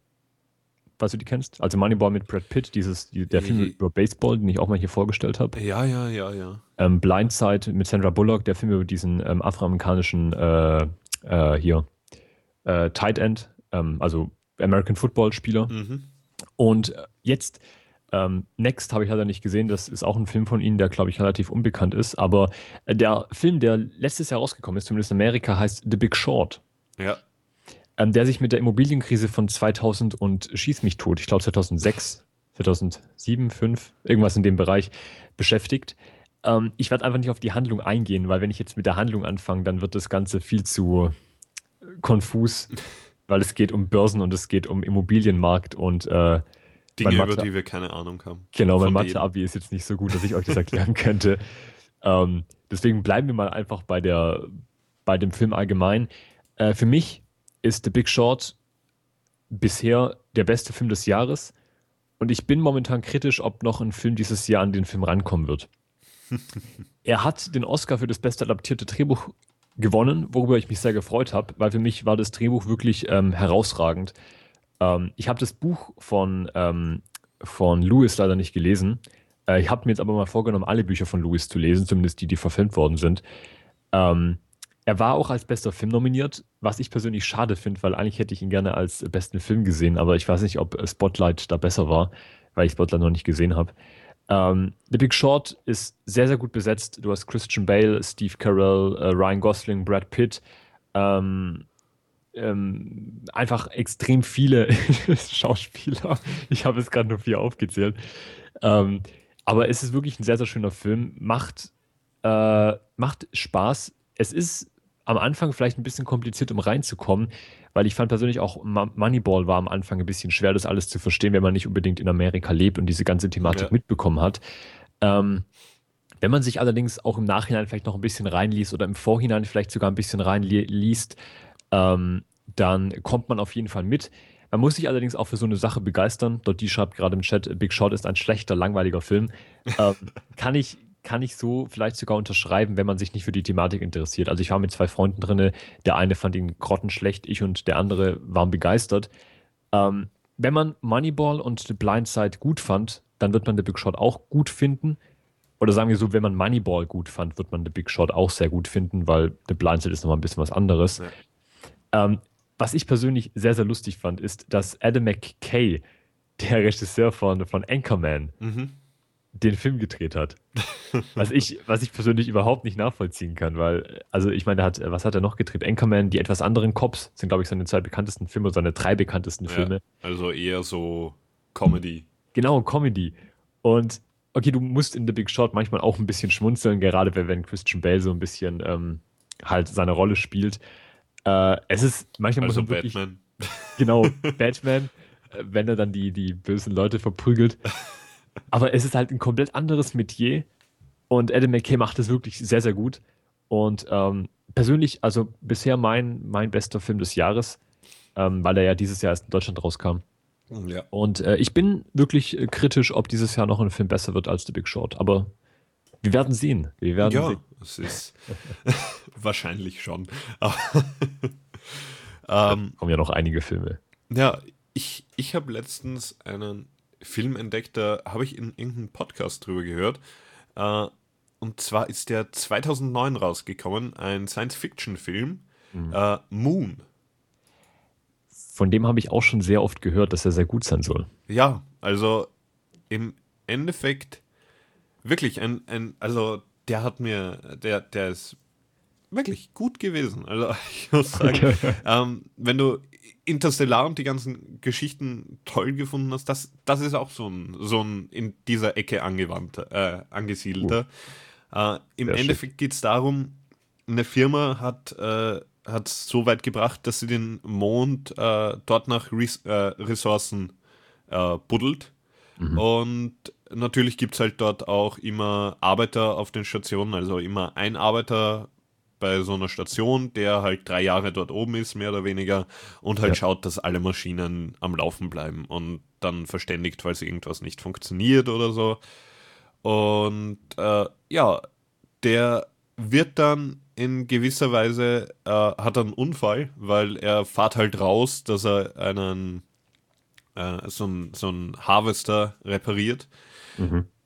falls du die kennst. Also Moneyball mit Brad Pitt, dieses, die, der Film Mhm. über Baseball, den ich auch mal hier vorgestellt habe. Ja, ja, ja, ja. Ähm, Blindside mit Sandra Bullock, der Film über diesen ähm, afroamerikanischen äh, äh, hier äh, Tight End, ähm, also American Football Spieler. Mhm. Und äh, jetzt, ähm, Next habe ich leider nicht gesehen, das ist auch ein Film von Ihnen, der, glaube ich, relativ unbekannt ist. Aber äh, der Film, der letztes Jahr rausgekommen ist, zumindest in Amerika, heißt The Big Short. Ja. Ähm, der sich mit der Immobilienkrise von 2000 und schieß mich tot, ich glaube 2006, 2007, 2005, irgendwas in dem Bereich beschäftigt. Ähm, ich werde einfach nicht auf die Handlung eingehen, weil wenn ich jetzt mit der Handlung anfange, dann wird das Ganze viel zu äh, konfus, weil es geht um Börsen und es geht um Immobilienmarkt und äh, Dinge, Mein über Mathe- die wir keine Ahnung haben. Genau, mein. Mathe-Abi ist jetzt nicht so gut, dass ich euch das erklären könnte. Ähm, deswegen bleiben wir mal einfach bei, der, bei dem Film allgemein. Äh, für mich ist The Big Short bisher der beste Film des Jahres und ich bin momentan kritisch, ob noch ein Film dieses Jahr an den Film rankommen wird. er hat den Oscar für das beste adaptierte Drehbuch gewonnen, worüber ich mich sehr gefreut habe, weil für mich war das Drehbuch wirklich ähm, herausragend. Ähm, ich habe das Buch von, ähm, von Lewis leider nicht gelesen. Äh, ich habe mir jetzt aber mal vorgenommen, alle Bücher von Lewis zu lesen, zumindest die, die verfilmt worden sind. Ähm, er war auch als bester Film nominiert, was ich persönlich schade finde, weil eigentlich hätte ich ihn gerne als besten Film gesehen, aber ich weiß nicht, ob Spotlight da besser war, weil ich Spotlight noch nicht gesehen habe. Ähm, The Big Short ist sehr, sehr gut besetzt. Du hast Christian Bale, Steve Carell, äh, Ryan Gosling, Brad Pitt. Ähm, ähm, einfach extrem viele Schauspieler. Ich habe es gerade nur vier aufgezählt. Ähm, aber es ist wirklich ein sehr, sehr schöner Film. Macht, äh, macht Spaß. Es ist am Anfang vielleicht ein bisschen kompliziert, um reinzukommen, weil ich fand persönlich auch Mo- Moneyball war am Anfang ein bisschen schwer, das alles zu verstehen, wenn man nicht unbedingt in Amerika lebt und diese ganze Thematik Ja. mitbekommen hat. Ähm, wenn man sich allerdings auch im Nachhinein vielleicht noch ein bisschen reinliest oder im Vorhinein vielleicht sogar ein bisschen reinliest, ähm, dann kommt man auf jeden Fall mit. Man muss sich allerdings auch für so eine Sache begeistern. Dort die schreibt gerade im Chat, Big Short ist ein schlechter, langweiliger Film. Ähm, kann, ich, kann ich so vielleicht sogar unterschreiben, wenn man sich nicht für die Thematik interessiert. Also ich war mit zwei Freunden drin, der eine fand ihn grottenschlecht, ich und der andere waren begeistert. Ähm, wenn man Moneyball und The Blind Side gut fand, dann wird man The Big Short auch gut finden. Oder sagen wir so, wenn man Moneyball gut fand, wird man The Big Short auch sehr gut finden, weil The Blind Side ist nochmal ein bisschen was anderes. Ähm, was ich persönlich sehr, sehr lustig fand, ist, dass Adam McKay, der Regisseur von, von Anchorman, Mhm. Den Film gedreht hat. was, ich, was ich persönlich überhaupt nicht nachvollziehen kann, weil, also ich meine, der hat, was hat er noch gedreht? Anchorman, die etwas anderen Cops sind, glaube ich, seine zwei bekanntesten Filme, seine drei bekanntesten Filme. Ja, also eher so Comedy. Genau, Comedy. Und okay, du musst in The Big Short manchmal auch ein bisschen schmunzeln, gerade wenn, wenn Christian Bale so ein bisschen ähm, halt seine Rolle spielt. Äh, es ist, manchmal Also muss man wirklich, Batman. genau, Batman, äh, wenn er dann die, die bösen Leute verprügelt. Aber es ist halt ein komplett anderes Metier und Adam McKay macht es wirklich sehr, sehr gut. Und ähm, persönlich, also bisher mein, mein bester Film des Jahres, ähm, weil er ja dieses Jahr erst in Deutschland rauskam. Ja. Und äh, ich bin wirklich äh, kritisch, ob dieses Jahr noch ein Film besser wird als The Big Short. Aber wir werden sehen. Wir werden Ja, sehen. es ist wahrscheinlich schon. Ähm, Kommen ja noch einige Filme. ja, ich, ich habe letztens einen Film entdeckt, da habe ich in irgendeinem Podcast drüber gehört. Äh, und zwar ist der 2009 rausgekommen, ein Science-Fiction-Film, äh, Moon. Von dem habe ich auch schon sehr oft gehört, dass er sehr gut sein soll. Ja, also im Endeffekt wirklich ein, ein also der hat mir, der, der ist wirklich gut gewesen. Also ich muss sagen, Okay. ähm, wenn du Interstellar und die ganzen Geschichten toll gefunden hast, das, das ist auch so ein, so ein in dieser Ecke angewandter, äh, angesiedelter. Äh, Im Sehr. Endeffekt geht es darum, eine Firma hat äh, es so weit gebracht, dass sie den Mond äh, dort nach Res äh, Ressourcen äh, buddelt. Und natürlich gibt es halt dort auch immer Arbeiter auf den Stationen, also immer ein Arbeiter bei so einer Station, der halt drei Jahre dort oben ist, mehr oder weniger, und halt Ja. schaut, dass alle Maschinen am Laufen bleiben und dann verständigt, falls irgendwas nicht funktioniert oder so. Und äh, ja, der wird dann in gewisser Weise, äh, hat einen Unfall, weil er fährt halt raus, dass er einen, äh, so einen so einen Harvester repariert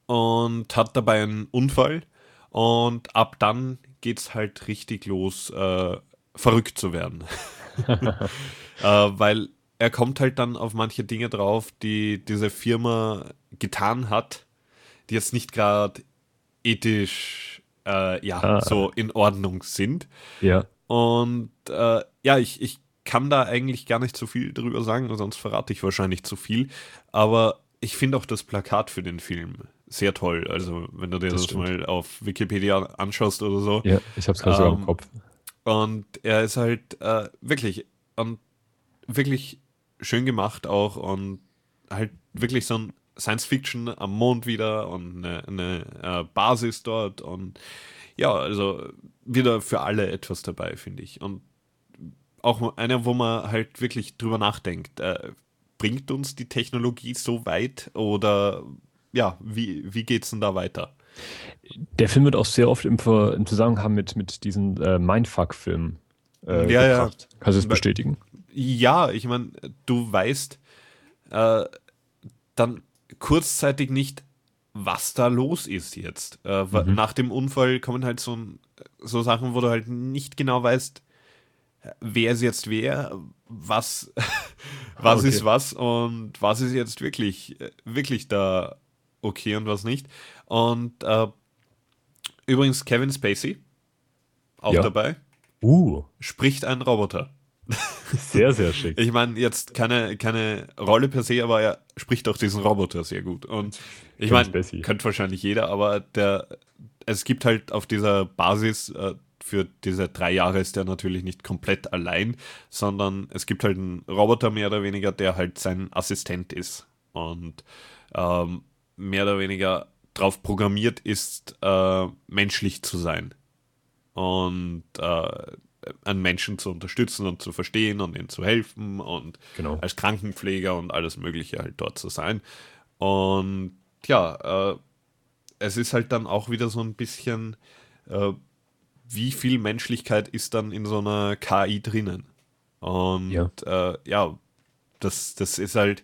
und hat dabei einen Unfall und ab dann geht's halt richtig los, äh, verrückt zu werden. äh, weil er kommt halt dann auf manche Dinge drauf, die diese Firma getan hat, die jetzt nicht gerade ethisch äh, ja, Ah. so in Ordnung sind. Ja. Und äh, ja, ich, ich kann da eigentlich gar nicht so viel drüber sagen, sonst verrate ich wahrscheinlich zu viel. Aber ich finde auch das Plakat für den Film sehr toll. Also, wenn du dir Das das, mal auf Wikipedia anschaust oder so. Ja, ich habe es gerade sogar Ähm, im Kopf. Und er ist halt äh, wirklich, und wirklich schön gemacht auch und halt wirklich so ein Science Fiction am Mond wieder und eine, eine äh, Basis dort und ja, also wieder für alle etwas dabei, finde ich. Und auch einer, wo man halt wirklich drüber nachdenkt. Äh, bringt uns die Technologie so weit oder ja, wie, wie geht's denn da weiter? Der Film wird auch sehr oft im, im Zusammenhang mit, mit diesen äh, Mindfuck-Filmen äh, Ja, ja. gebracht. Kannst du es bestätigen? Ja, ich meine, du weißt äh, dann kurzzeitig nicht, was da los ist jetzt. Äh, wa- Nach dem Unfall kommen halt so, so Sachen, wo du halt nicht genau weißt, wer ist jetzt wer, was, was Okay. ist was und was ist jetzt wirklich, äh, wirklich da okay und was nicht. Und äh, übrigens Kevin Spacey, auch Ja. dabei, Uh, spricht ein Roboter. sehr, sehr schick. Ich meine, jetzt keine, keine Rolle per se, aber er spricht auch diesen Roboter sehr gut. Und ich meine, könnte wahrscheinlich jeder, aber der, es gibt halt auf dieser Basis, äh, für diese drei Jahre ist der natürlich nicht komplett allein, sondern es gibt halt einen Roboter mehr oder weniger, der halt sein Assistent ist und ähm, mehr oder weniger drauf programmiert ist, äh, menschlich zu sein und äh, einen Menschen zu unterstützen und zu verstehen und ihnen zu helfen und Genau. als Krankenpfleger und alles Mögliche halt dort zu sein. Und ja, äh, es ist halt dann auch wieder so ein bisschen, äh, wie viel Menschlichkeit ist dann in so einer KI drinnen? Und Ja. äh, ja, das, das ist halt,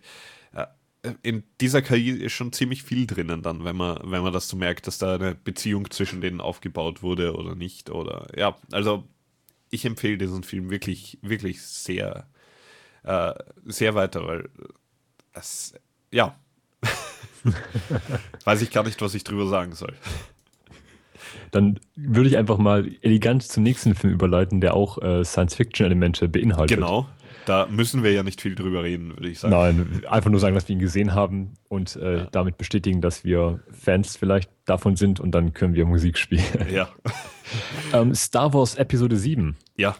in dieser KI ist schon ziemlich viel drinnen dann, wenn man, wenn man das so merkt, dass da eine Beziehung zwischen denen aufgebaut wurde oder nicht. Oder ja, also ich empfehle diesen Film wirklich, wirklich sehr, äh, sehr weiter, weil es, ja, weiß ich gar nicht, was ich drüber sagen soll. Dann würde ich einfach mal elegant zum nächsten Film überleiten, der auch äh, Science-Fiction-Elemente beinhaltet. Genau, da müssen wir ja nicht viel drüber reden, würde ich sagen. Nein, einfach nur sagen, dass wir ihn gesehen haben und äh, damit bestätigen, dass wir Fans vielleicht davon sind und dann können wir Musik spielen. Ja, ähm, Star Wars Episode 7. ja.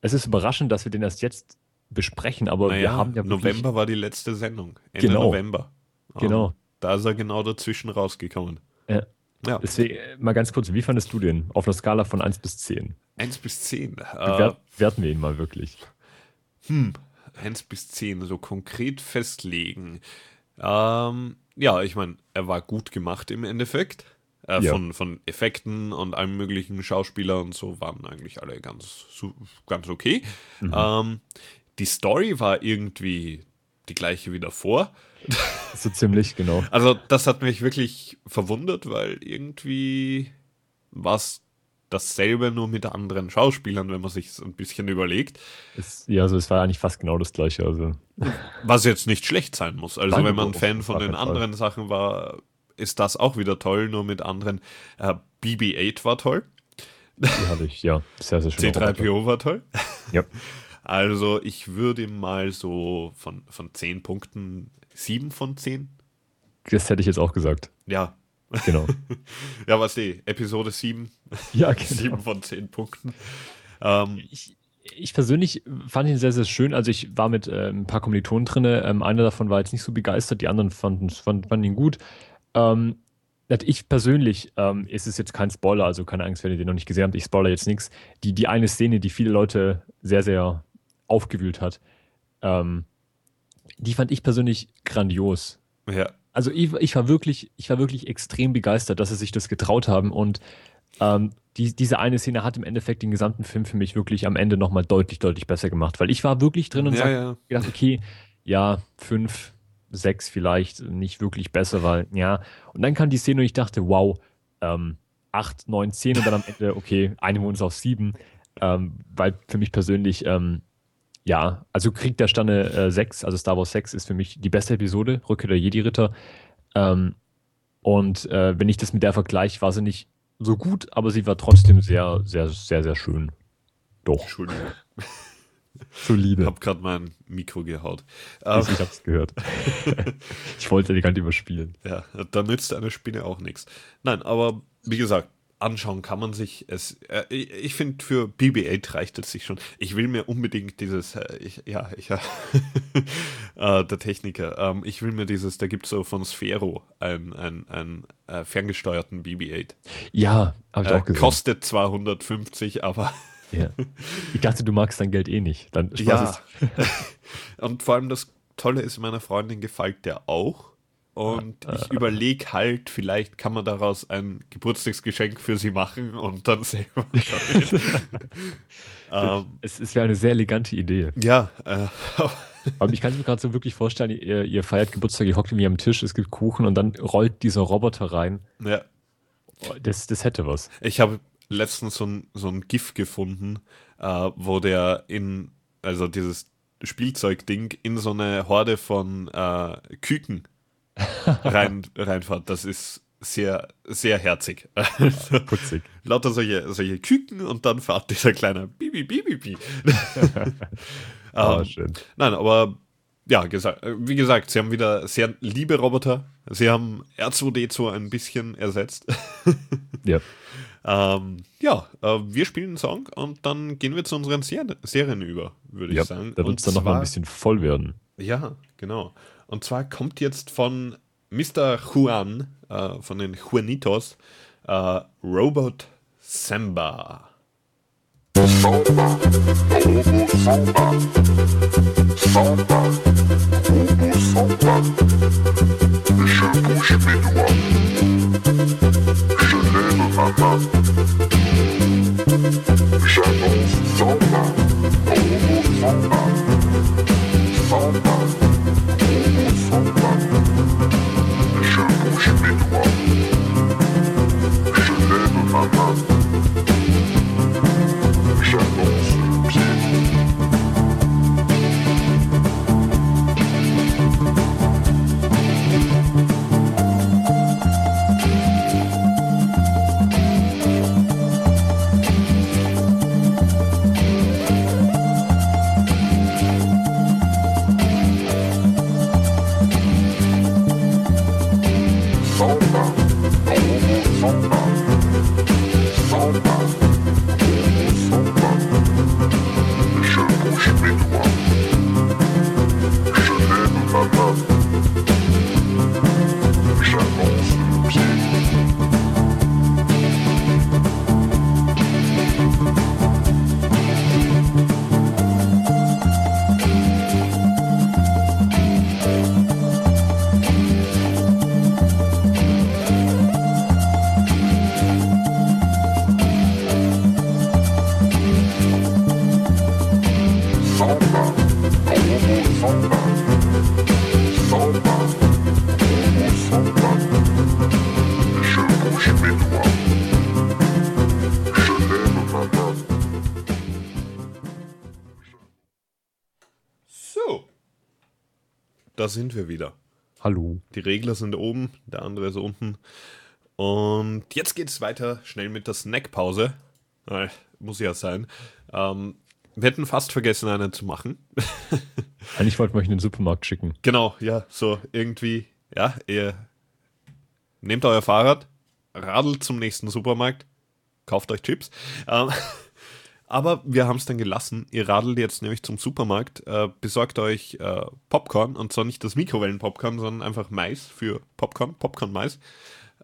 Es ist überraschend, dass wir den erst jetzt besprechen, aber wir Naja, haben ja November war die letzte Sendung. Ende Genau. November. Genau. Und da ist er genau dazwischen rausgekommen. Äh, Ja, deswegen äh, mal ganz kurz, wie fandest du den auf einer Skala von 1 bis 10? 1 bis 10. Äh, Bewert, werten wir ihn mal wirklich. 1 bis 10 so konkret festlegen. Ähm, ja, ich meine, er war gut gemacht im Endeffekt. Äh, Ja. von, von Effekten und allen möglichen Schauspieler und so waren eigentlich alle ganz, ganz okay. Ähm, die Story war irgendwie die gleiche wie davor. So ziemlich, genau. Also das hat mich wirklich verwundert, weil irgendwie war es dasselbe, nur mit anderen Schauspielern, wenn man sich ein bisschen überlegt. Es, ja, also es war eigentlich fast genau das gleiche. Also Was jetzt nicht schlecht sein muss. Also Nein, wenn man Fan von den keinen Fall. anderen Sachen war, ist das auch wieder toll, nur mit anderen. Äh, BB-8 war toll, die hatte ich, ja, sehr, sehr schön. C3PO war toll. Ja. Also ich würde mal so von, von 10 Punkten 7 von 10. Das hätte ich jetzt auch gesagt. Ja, Genau. ja, was die Episode 7, ja, genau. 7 von 10 Punkten. Ähm, Ich, ich persönlich fand ihn sehr, sehr schön. Also ich war mit äh, ein paar Kommilitonen drin. Ähm, einer davon war jetzt nicht so begeistert, die anderen fanden, fanden, fanden ihn gut. Ähm, ich persönlich, ähm, ist es jetzt kein Spoiler, also keine Angst, wenn ihr den noch nicht gesehen habt, ich spoiler jetzt nichts. Die, die eine Szene, die viele Leute sehr, sehr aufgewühlt hat, ähm, die fand ich persönlich grandios. ja, Also ich, ich war wirklich, ich war wirklich extrem begeistert, dass sie sich das getraut haben und ähm, die, diese eine Szene hat im Endeffekt den gesamten Film für mich wirklich am Ende nochmal deutlich, deutlich besser gemacht, weil ich war wirklich drin und ja, sag, ja. gedacht, okay, ja, fünf, sechs vielleicht, nicht wirklich besser, weil, ja. Und dann kam die Szene und ich dachte, wow, ähm, acht, neun, zehn und dann am Ende, okay, einigen wir uns auf sieben, ähm, weil für mich persönlich, ähm, ja, also Krieg der Sterne äh, 6, also Star Wars 6 ist für mich die beste Episode, Rückkehr der Jedi-Ritter. Ähm, und äh, wenn ich das mit der vergleiche, war sie nicht so gut, aber sie war trotzdem sehr, sehr, sehr, sehr schön. Doch, Entschuldigung, ich solide. habe gerade mein Mikro gehaut. Ich, Ähm, ich hab's gehört. ich wollte die gar nicht überspielen. ja, da nützt eine Spinne auch nichts. Nein, aber wie gesagt, anschauen kann man sich. Es, äh, ich ich finde, für BB-8 reicht es sich schon. Ich will mir unbedingt dieses, äh, ich, ja, ich, äh, der Techniker, ähm, ich will mir dieses, da gibt es so von Sphero einen ein, ein, äh, ferngesteuerten BB-8. Ja, habe ich Äh, auch gesehen. kostet 250, aber Ja. Ich dachte, du magst dein Geld eh nicht. Dann Spaß Ja. Und vor allem das Tolle ist, meiner Freundin gefällt der auch. Und ich überlege halt, vielleicht kann man daraus ein Geburtstagsgeschenk für sie machen und dann selber. ähm, Es, es wäre eine sehr elegante Idee. ja, äh, Aber ich kann mir gerade so wirklich vorstellen, ihr, ihr feiert Geburtstag, ihr hockt irgendwie am Tisch, es gibt Kuchen und dann rollt dieser Roboter rein. ja. Oh, Das, das hätte was. Ich habe letztens so ein, so ein GIF gefunden, äh, wo der in, also dieses Spielzeugding in so eine Horde von äh, Küken rein, reinfährt. Das ist sehr, sehr herzig. Also, Putzig. lauter solche, solche Küken und dann fährt dieser kleine Bibi, Bibi, Bibi. Ah, Ähm, schön. Nein, aber ja, gesagt, wie gesagt, sie haben wieder sehr liebe Roboter. Sie haben R2D2 ein bisschen ersetzt. Ja. ähm, ja, äh, wir spielen einen Song und dann gehen wir zu unseren Ser Serien über, würde ja. ich sagen. Da wird es dann nochmal ein bisschen voll werden. Ja, genau. Und zwar kommt jetzt von Mr. Juan, äh, von den Juanitos, äh, Robot Samba. Samba, Robot Samba. Da sind wir wieder. Hallo. Die Regler sind oben, der andere ist unten. Und jetzt geht es weiter schnell mit der Snackpause. Äh, muss ja sein. Ähm, wir hätten fast vergessen, einen zu machen. Eigentlich wollten wir euch in den Supermarkt schicken. genau, ja, so irgendwie, ja, ihr nehmt euer Fahrrad, radelt zum nächsten Supermarkt, kauft euch Chips. Ähm, aber wir haben es dann gelassen. Ihr radelt jetzt nämlich zum Supermarkt, äh, besorgt euch äh, Popcorn und zwar nicht das Mikrowellen-Popcorn, sondern einfach Mais für Popcorn, Popcorn-Mais.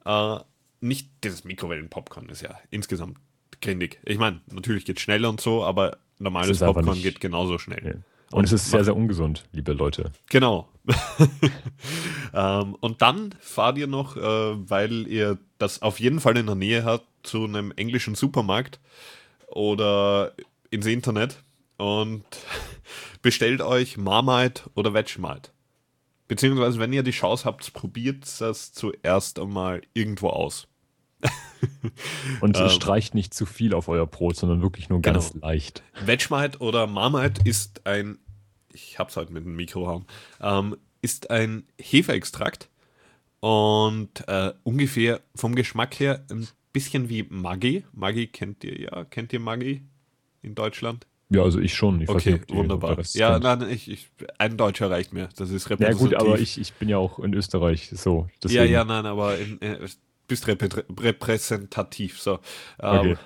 Äh, nicht das Mikrowellen-Popcorn ist ja insgesamt grindig. Ich meine, natürlich geht schneller und so, aber normales Popcorn nicht- geht genauso schnell. Ja. Und es ist sehr, sehr ungesund, liebe Leute. Genau. ähm, und dann fahrt ihr noch, äh, weil ihr das auf jeden Fall in der Nähe habt, zu einem englischen Supermarkt oder ins Internet und bestellt euch Marmite oder Vegemite. Beziehungsweise, wenn ihr die Chance habt, probiert das zuerst einmal irgendwo aus. Und Ähm. streicht nicht zu viel auf euer Brot, sondern wirklich nur ganz Genau. leicht. Vegemite oder Marmite ist ein, ich hab's halt mit dem Mikroraum, ähm, ist ein Hefeextrakt und äh, ungefähr vom Geschmack her ein bisschen wie Maggi. Maggi kennt ihr ja, kennt ihr Maggi in Deutschland? Ja, also ich schon. Ich Okay, nicht, wunderbar. Ja, nein, ich, ich, ein Deutscher reicht mir. Das ist Ja repräsentativ. gut, aber ich, ich bin ja auch in Österreich, so. ja, Deswegen. ja, nein, aber in, äh, bist reprä repräsentativ. So. Ähm, Okay.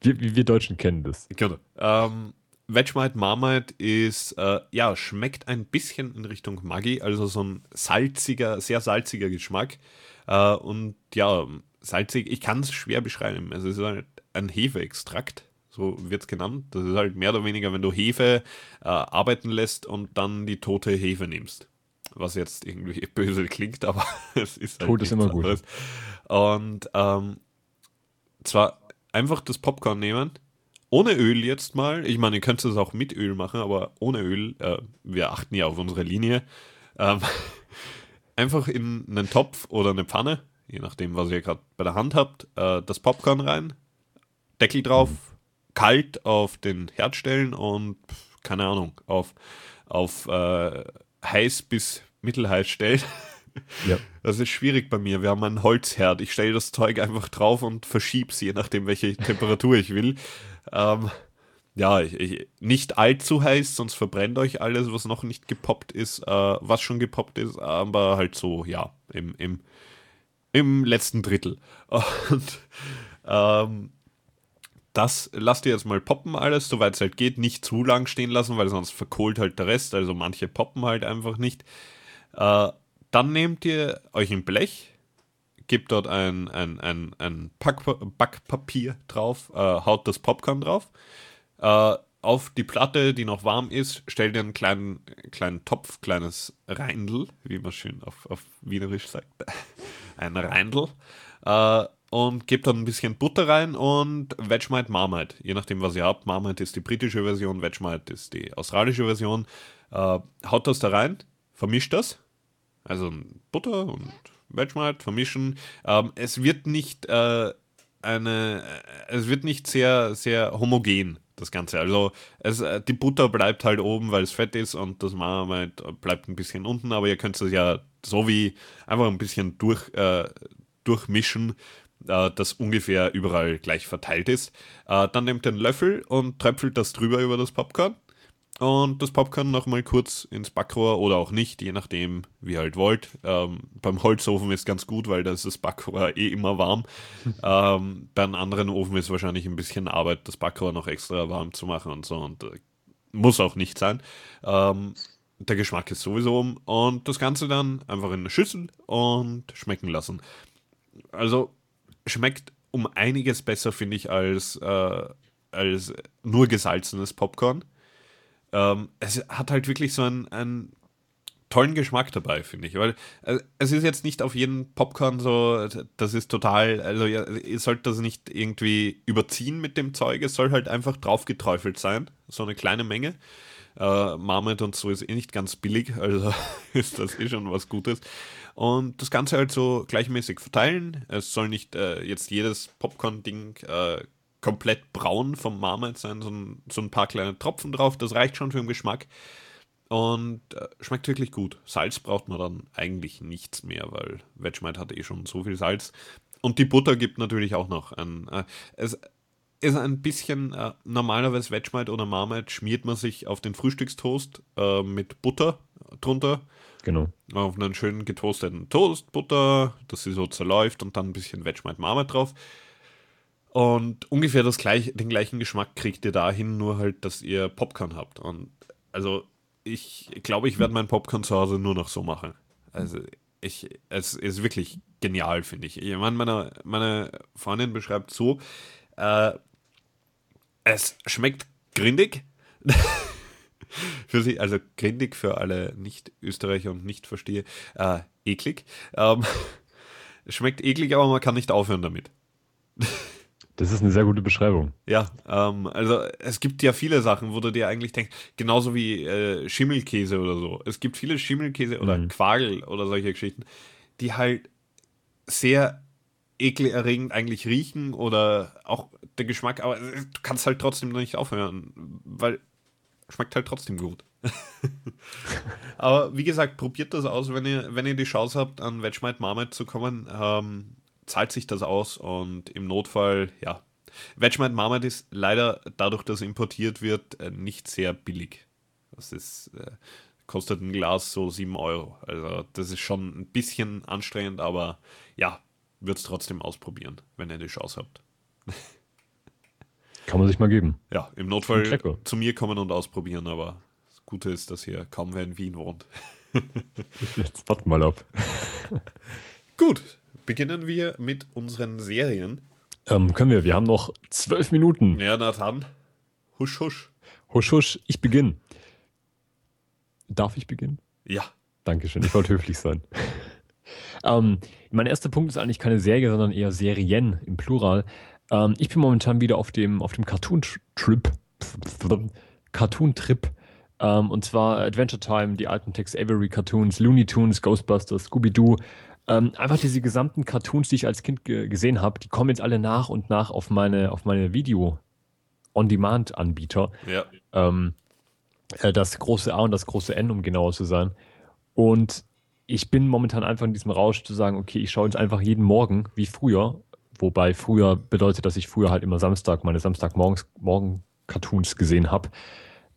Wir, wir wir Deutschen kennen das. Genau. Ähm, Vegemite Marmite ist, äh, ja, schmeckt ein bisschen in Richtung Maggi, also so ein salziger, sehr salziger Geschmack. Äh, und ja, salzig, ich kann es schwer beschreiben. Es ist halt ein Hefeextrakt, so wird es genannt. Das ist halt mehr oder weniger, wenn du Hefe äh, arbeiten lässt und dann die tote Hefe nimmst. Was jetzt irgendwie böse klingt, aber es ist halt Tot ist immer gut. anderes. Und ähm, zwar einfach das Popcorn nehmen, ohne Öl jetzt mal. Ich meine, ihr könnt es auch mit Öl machen, aber ohne Öl. Äh, wir achten ja auf unsere Linie. Ähm, einfach in einen Topf oder eine Pfanne, je nachdem, was ihr gerade bei der Hand habt, äh, das Popcorn rein, Deckel drauf, kalt auf den Herd stellen und keine Ahnung, auf, auf äh, heiß bis mittelheiß stellen. Ja. Das ist schwierig bei mir. Wir haben einen Holzherd. Ich stelle das Zeug einfach drauf und verschieb's, je nachdem, welche Temperatur ich will. Ähm, ja, ich, ich, nicht allzu heiß, sonst verbrennt euch alles, was noch nicht gepoppt ist, äh, was schon gepoppt ist, aber halt so, ja, im, im, im letzten Drittel. Und ähm, das lasst ihr jetzt mal poppen alles, soweit es halt geht, nicht zu lang stehen lassen, weil sonst verkohlt halt der Rest, also manche poppen halt einfach nicht. Äh, dann nehmt ihr euch ein Blech, gebt dort ein, ein, ein, ein Pack, Backpapier drauf, äh, haut das Popcorn drauf. Äh, auf die Platte, die noch warm ist, stellt ihr einen kleinen, kleinen Topf, kleines Reindl, wie man schön auf, auf Wienerisch sagt. ein Reindl. Äh, und gebt dann ein bisschen Butter rein und Vegemite Marmite. Je nachdem, was ihr habt. Marmite ist die britische Version, Vegemite ist die australische Version. Äh, haut das da rein, vermischt das. Also Butter und Vegemite vermischen. Ähm, es wird nicht äh, eine, äh, es wird nicht sehr, sehr homogen, das Ganze. Also es, äh, die Butter bleibt halt oben, weil es fett ist und das Marmite bleibt ein bisschen unten, aber ihr könnt es ja so wie einfach ein bisschen durch, äh, durchmischen, äh, das ungefähr überall gleich verteilt ist. Äh, dann nehmt ihr einen Löffel und tröpfelt das drüber über das Popcorn und das Popcorn nochmal kurz ins Backrohr oder auch nicht, je nachdem, wie ihr halt wollt. Ähm, beim Holzofen ist ganz gut, weil da ist das Backrohr eh immer warm. ähm, bei einem anderen Ofen ist wahrscheinlich ein bisschen Arbeit, das Backrohr noch extra warm zu machen und so. Und äh, muss auch nicht sein. Ähm, der Geschmack ist sowieso um. Und das Ganze dann einfach in eine Schüssel und schmecken lassen. Also schmeckt um einiges besser, finde ich, als, äh, als nur gesalzenes Popcorn. Ähm, es hat halt wirklich so einen, einen tollen Geschmack dabei, finde ich. Weil äh, es ist jetzt nicht auf jeden Popcorn so, das ist total, also ja, ihr sollt das nicht irgendwie überziehen mit dem Zeug, es soll halt einfach drauf geträufelt sein, so eine kleine Menge. Äh, Marmite und so ist eh nicht ganz billig, also ist das eh schon was Gutes. Und das Ganze halt so gleichmäßig verteilen. Es soll nicht äh, jetzt jedes Popcorn-Ding äh, komplett braun vom Marmite sein, so ein, so ein paar kleine Tropfen drauf, das reicht schon für den Geschmack. und äh, schmeckt wirklich gut. Salz braucht man dann eigentlich nichts mehr, weil Vegemite hat eh schon so viel Salz. Und die Butter gibt natürlich auch noch ein. Äh, es ist ein bisschen, äh, normalerweise Vegemite oder Marmite schmiert man sich auf den Frühstückstoast äh, mit Butter drunter. Genau. Auf einen schönen getoasteten Toast, Butter, dass sie so zerläuft und dann ein bisschen Vegemite Marmite drauf. Und ungefähr das gleich, den gleichen Geschmack kriegt ihr dahin, nur halt, dass ihr Popcorn habt. Und also ich glaube, ich werde mein Popcorn zu Hause nur noch so machen. Also ich, es ist wirklich genial, finde ich. Ich meine, meine, meine Freundin beschreibt so, äh, es schmeckt grindig. für sie, also grindig für alle Nicht-Österreicher und Nicht-Verstehe, äh, eklig. Ähm, schmeckt eklig, aber man kann nicht aufhören damit. Das ist eine sehr gute Beschreibung. Ja, ähm, also es gibt ja viele Sachen, wo du dir eigentlich denkst, genauso wie äh, Schimmelkäse oder so. Es gibt viele Schimmelkäse oder Mhm. Quagel oder solche Geschichten, die halt sehr ekelerregend eigentlich riechen oder auch der Geschmack, aber du kannst halt trotzdem nicht aufhören, weil schmeckt halt trotzdem gut. aber wie gesagt, probiert das aus, wenn ihr, wenn ihr die Chance habt, an Vegemite Marmite zu kommen. Ähm, zahlt sich das aus und im Notfall, ja. Vegemite Marmite ist leider dadurch, dass importiert wird, äh, nicht sehr billig. Das ist, äh, kostet ein Glas so 7 Euro. Also das ist schon ein bisschen anstrengend, aber ja, wird es trotzdem ausprobieren, wenn ihr die Chance habt. Kann man sich mal geben. Ja, im Notfall zu mir kommen und ausprobieren, aber das Gute ist, dass hier kaum wer in Wien wohnt. Jetzt warten mal ab. Gut, beginnen wir mit unseren Serien. Ähm, können wir, wir haben noch zwölf Minuten. Ja, Nathan, husch, husch. Husch, husch, ich beginne. Darf ich beginnen? Ja, Dankeschön, ich wollte höflich sein. ähm, mein erster Punkt ist eigentlich keine Serie, sondern eher Serien im Plural. Ähm, ich bin momentan wieder auf dem, auf dem Cartoon-Trip. Cartoon-Trip. Ähm, und zwar Adventure Time, die alten Tex Avery Cartoons, Looney Tunes, Ghostbusters, Scooby-Doo. Ähm, einfach diese gesamten Cartoons, die ich als Kind ge gesehen habe, die kommen jetzt alle nach und nach auf meine, auf meine Video-on-Demand-Anbieter ja. ähm, äh, das große A und das große N, um genauer zu sein. Und ich bin momentan einfach in diesem Rausch zu sagen, okay, ich schaue jetzt einfach jeden Morgen wie früher, wobei früher bedeutet, dass ich früher halt immer Samstag meine Samstagmorgens morgen Cartoons gesehen habe.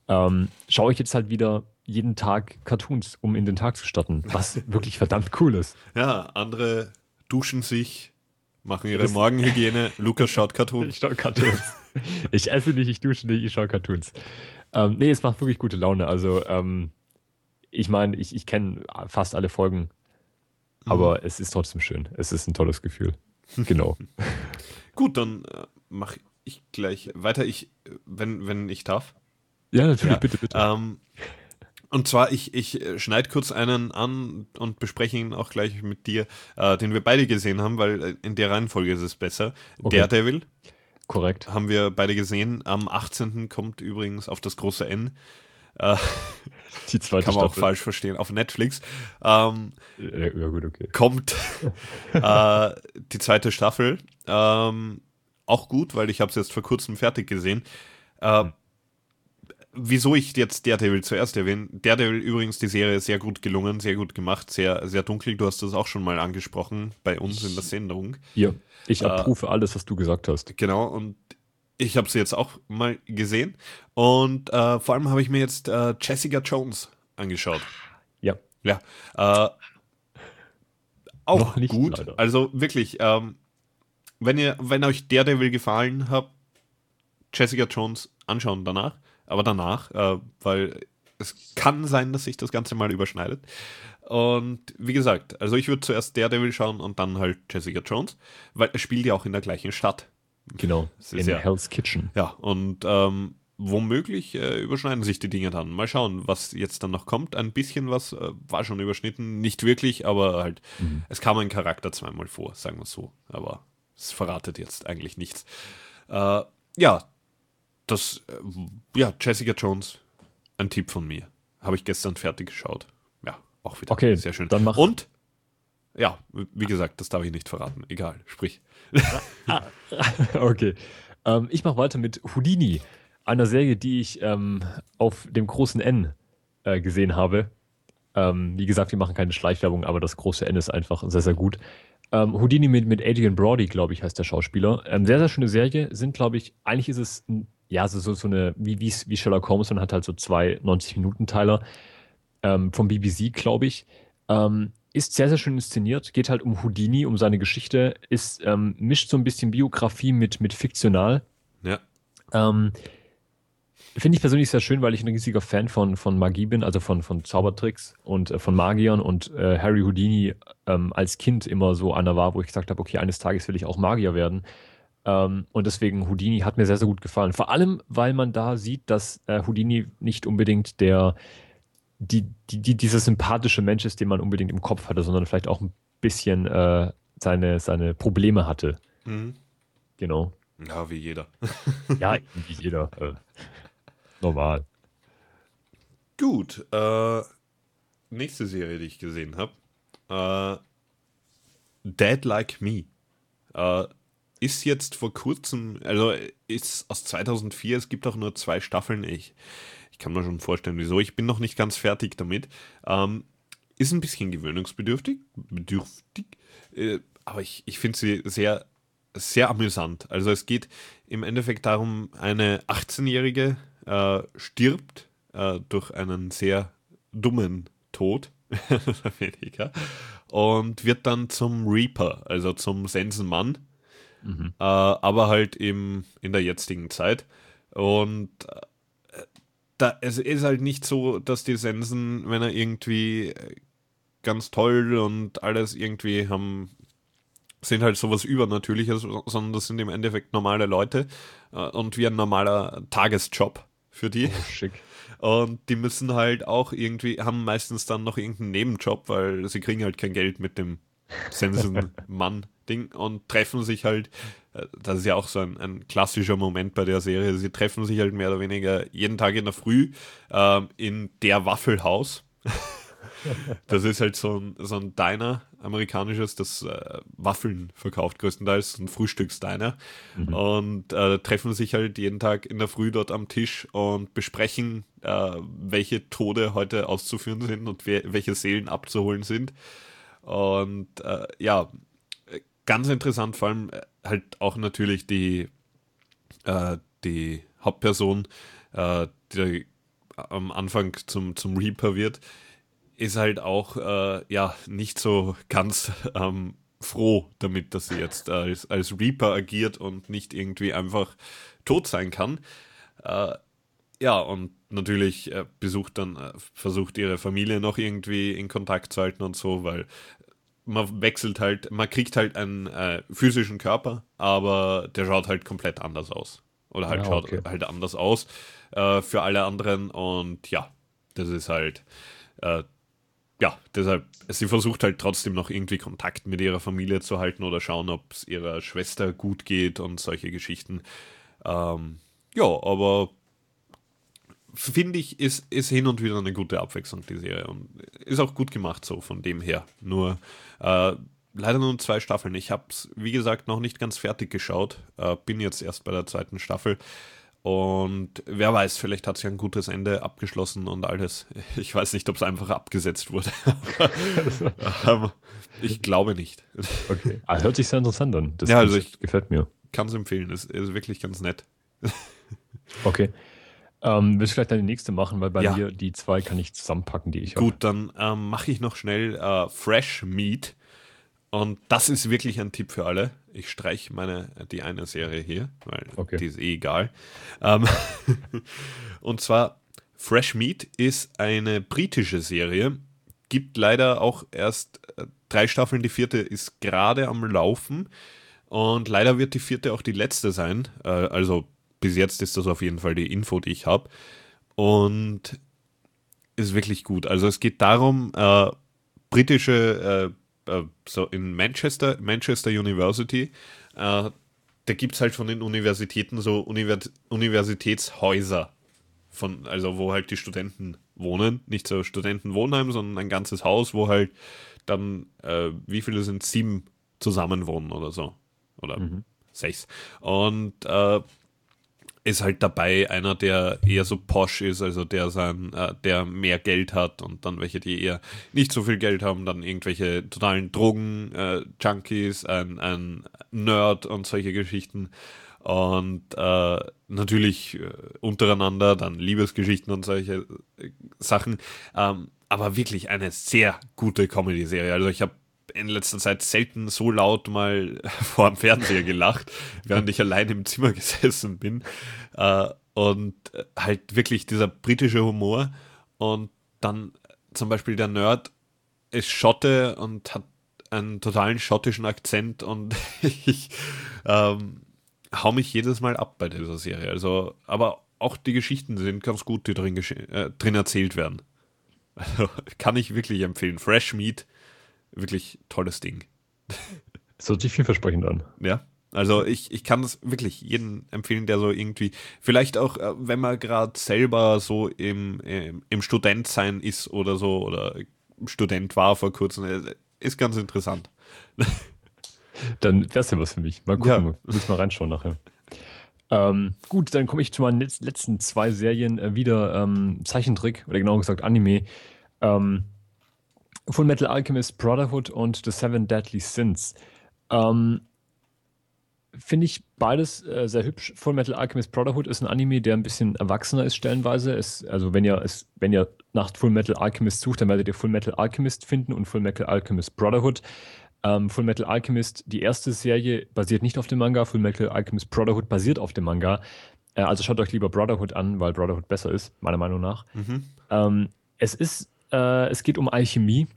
Ähm, schaue ich jetzt halt wieder jeden Tag Cartoons, um in den Tag zu starten, was wirklich verdammt cool ist. Ja, andere duschen sich, machen ihre Das- Morgenhygiene. Lukas schaut Cartoons. Ich schaue Cartoons. ich esse nicht, ich dusche nicht, ich schaue Cartoons. Ähm, nee, es macht wirklich gute Laune. Also, ähm, ich meine, ich, ich kenne fast alle Folgen, aber es ist trotzdem schön. Es ist ein tolles Gefühl. Genau. Gut, dann äh, mache ich gleich weiter, ich, äh, wenn, wenn ich darf. ja, natürlich, Ja, bitte, bitte. Ähm, und zwar, ich, ich schneide kurz einen an und bespreche ihn auch gleich mit dir, äh, den wir beide gesehen haben, weil äh, in der Reihenfolge ist es besser. Okay. Daredevil Korrekt. haben wir beide gesehen. Am 18. kommt übrigens auf das große N. Äh, Die zweite kann man auch Staffel. falsch verstehen. Auf Netflix ähm, Ja, ja, gut, okay. kommt äh, die zweite Staffel. Ähm, auch gut, weil ich habe es jetzt vor kurzem fertig gesehen. Äh, wieso ich jetzt Daredevil zuerst erwähne. Daredevil übrigens die Serie sehr gut gelungen, sehr gut gemacht, sehr, sehr dunkel. Du hast das auch schon mal angesprochen bei uns in der Sendung. Hier, ich Äh, abrufe alles, was du gesagt hast. Genau, und ich habe sie jetzt auch mal gesehen. Und äh, vor allem habe ich mir jetzt äh, Jessica Jones angeschaut. Ja. Ja. Äh, auch nicht, gut. leider. Also wirklich, ähm, wenn ihr, wenn euch Daredevil gefallen hat, Jessica Jones anschauen danach. Aber danach, äh, weil es kann sein, dass sich das Ganze mal überschneidet. Und wie gesagt, also ich würde zuerst Daredevil schauen und dann halt Jessica Jones, weil es spielt ja auch in der gleichen Stadt. Genau. Ist In ja- Hell's Kitchen. Ja, und ähm, womöglich äh, überschneiden sich die Dinge dann. Mal schauen, was jetzt dann noch kommt. Ein bisschen was äh, war schon überschnitten, nicht wirklich, aber halt, es kam ein Charakter zweimal vor, sagen wir es so. Aber es verratet jetzt eigentlich nichts. Äh, ja, das, äh, ja, Jessica Jones, ein Tipp von mir. Habe ich gestern fertig geschaut. Ja, auch wieder Okay, sehr schön. dann mach- Und, ja, wie gesagt, das darf ich nicht verraten. Egal, sprich. Okay. Ähm, ich mache weiter mit Houdini, einer Serie, die ich ähm, auf dem großen N äh, gesehen habe. Ähm, wie gesagt, wir machen keine Schleichwerbung, aber das große N ist einfach sehr, sehr gut. Ähm, Houdini mit, mit Adrian Brody, glaube ich, heißt der Schauspieler. Ähm, sehr, sehr schöne Serie. Sind, glaube ich, eigentlich ist es ein, ja so, so eine, wie, wie, Sherlock Holmes und hat halt so zwei 90-Minuten-Teiler ähm, vom BBC, glaube ich. Ähm, ist sehr, sehr schön inszeniert. Geht halt um Houdini, um seine Geschichte. Ist, ähm, mischt so ein bisschen Biografie mit, mit fiktional. Ja. Ähm, Finde ich persönlich sehr schön, weil ich ein riesiger Fan von, von Magie bin, also von, von Zaubertricks und äh, von Magiern und äh, Harry Houdini ähm, als Kind immer so einer war, wo ich gesagt habe, okay, eines Tages will ich auch Magier werden. Ähm, und deswegen Houdini hat mir sehr, sehr gut gefallen. Vor allem, weil man da sieht, dass äh, Houdini nicht unbedingt der, die, die, die, dieser sympathische Mensch ist, den man unbedingt im Kopf hatte, sondern vielleicht auch ein bisschen äh, seine, seine Probleme hatte. Mhm. Genau. Ja, wie jeder. Ja, wie jeder. Äh, normal. Gut. Äh, nächste Serie, die ich gesehen habe. Äh, Dead Like Me. Äh, ist jetzt vor kurzem, also ist aus 2004, es gibt auch nur zwei Staffeln. Ich, ich kann mir schon vorstellen, wieso. Ich bin noch nicht ganz fertig damit. Ähm, ist ein bisschen gewöhnungsbedürftig, bedürftig, äh, aber ich, ich finde sie sehr, sehr amüsant. Also es geht im Endeffekt darum, eine 18-Jährige äh, stirbt äh, durch einen sehr dummen Tod, weniger, und wird dann zum Reaper, also zum Sensenmann, Mhm. äh, aber halt im, in der jetzigen Zeit. Und äh, da, es ist halt nicht so, dass die Sensen, wenn er irgendwie äh, ganz toll und alles irgendwie haben, sind halt sowas Übernatürliches, sondern das sind im Endeffekt normale Leute äh, und wie ein normaler Tagesjob für die. Oh, schick. Und die müssen halt auch irgendwie, haben meistens dann noch irgendeinen Nebenjob, weil sie kriegen halt kein Geld mit dem Sensen-Mann-Ding und treffen sich halt, äh, das ist ja auch so ein, ein klassischer Moment bei der Serie, sie treffen sich halt mehr oder weniger jeden Tag in der Früh ähm, in der Waffelhaus. Das ist halt so ein, so ein Diner, amerikanisches, das äh, Waffeln verkauft, größtenteils, ein Frühstücksdiner. Und äh, treffen sich halt jeden Tag in der Früh dort am Tisch und besprechen, äh, welche Tode heute auszuführen sind und welche Seelen abzuholen sind. Und äh, ja, ganz interessant, vor allem äh, halt auch natürlich die, äh, die Hauptperson, äh, die am Anfang zum, zum Reaper wird, ist halt auch äh, ja nicht so ganz ähm, froh damit, dass sie jetzt als, als Reaper agiert und nicht irgendwie einfach tot sein kann. Äh, ja, und natürlich äh, besucht dann, äh, versucht ihre Familie noch irgendwie in Kontakt zu halten und so, weil man wechselt halt, man kriegt halt einen äh, physischen Körper, aber der schaut halt komplett anders aus. Oder halt Ah, schaut okay. halt anders aus äh, für alle anderen und ja, das ist halt, äh, ja, deshalb, sie versucht halt trotzdem noch irgendwie Kontakt mit ihrer Familie zu halten oder schauen, ob es ihrer Schwester gut geht und solche Geschichten. Ähm, ja, aber finde ich, ist, ist hin und wieder eine gute Abwechslung, die Serie. Und ist auch gut gemacht so von dem her. Nur äh, leider nur zwei Staffeln. Ich habe es, wie gesagt, noch nicht ganz fertig geschaut. Äh, bin jetzt erst bei der zweiten Staffel. Und wer weiß, vielleicht hat sie ein gutes Ende abgeschlossen und alles. Ich weiß nicht, ob es einfach abgesetzt wurde. Aber ich glaube nicht. Okay. Ah, hört sich sehr interessant an. Das Ja, also Konzept gefällt mir. Kann es empfehlen. Es ist wirklich ganz nett. Okay. Ähm, willst du vielleicht deine nächste machen, weil bei Ja. mir die zwei kann ich zusammenpacken, die ich Gut, dann ähm, mache ich noch schnell äh, Fresh Meat. Und das ist wirklich ein Tipp für alle. Ich streiche meine, die eine Serie hier, weil Okay. die ist eh egal. Ähm, und zwar Fresh Meat ist eine britische Serie. Gibt leider auch erst äh, drei Staffeln. Die vierte ist gerade am Laufen. Und leider wird die vierte auch die letzte sein. Äh, also bis jetzt ist das auf jeden Fall die Info, die ich habe. Und ist wirklich gut. Also es geht darum, äh, britische, äh, äh, so in Manchester, Manchester University, äh, da gibt es halt von den Universitäten so Univers Universitätshäuser, von, also wo halt die Studenten wohnen. Nicht so Studentenwohnheim, sondern ein ganzes Haus, wo halt dann, äh, wie viele sind sieben zusammen wohnen oder so. Oder sechs. Und äh, ist halt dabei einer, der eher so posh ist, also der sein, äh, der mehr Geld hat und dann welche, die eher nicht so viel Geld haben, dann irgendwelche totalen Drogen-Junkies, äh, ein, ein Nerd und solche Geschichten. Und äh, natürlich äh, untereinander dann Liebesgeschichten und solche äh, Sachen. Ähm, aber wirklich eine sehr gute Comedy-Serie. Also ich habe in letzter Zeit selten so laut mal vor dem Fernseher gelacht, während ich allein im Zimmer gesessen bin. Äh, und halt wirklich dieser britische Humor und dann zum Beispiel der Nerd ist Schotte und hat einen totalen schottischen Akzent und ich ähm, hau mich jedes Mal ab bei dieser Serie. Also, aber auch die Geschichten sind ganz gut, die drin, äh, drin erzählt werden. Also, kann ich wirklich empfehlen. Fresh Meat wirklich tolles Ding. Das hört sich vielversprechend an. Ja. Also ich, ich kann es wirklich jedem empfehlen, der so irgendwie, vielleicht auch, äh, wenn man gerade selber so im, im, im Studentsein ist oder so, oder Student war vor kurzem, äh, ist ganz interessant. Dann wäre es ja was für mich. Mal gucken, ja. muss mal reinschauen nachher. Ähm, gut, dann komme ich zu meinen letzten zwei Serien äh, wieder ähm, Zeichentrick oder genauer gesagt Anime. Ähm, Full Metal Alchemist Brotherhood und The Seven Deadly Sins. Ähm, Finde ich beides äh, sehr hübsch. Full Metal Alchemist Brotherhood ist ein Anime, der ein bisschen erwachsener ist stellenweise. Es, also wenn ihr, es, wenn ihr nach Full Metal Alchemist sucht, dann werdet ihr Full Metal Alchemist finden und Full Metal Alchemist Brotherhood. Ähm, Full Metal Alchemist, die erste Serie, basiert nicht auf dem Manga. Full Metal Alchemist Brotherhood basiert auf dem Manga. Äh, also schaut euch lieber Brotherhood an, weil Brotherhood besser ist, meiner Meinung nach. Mhm. Ähm, es ist, äh, es geht um Alchemie.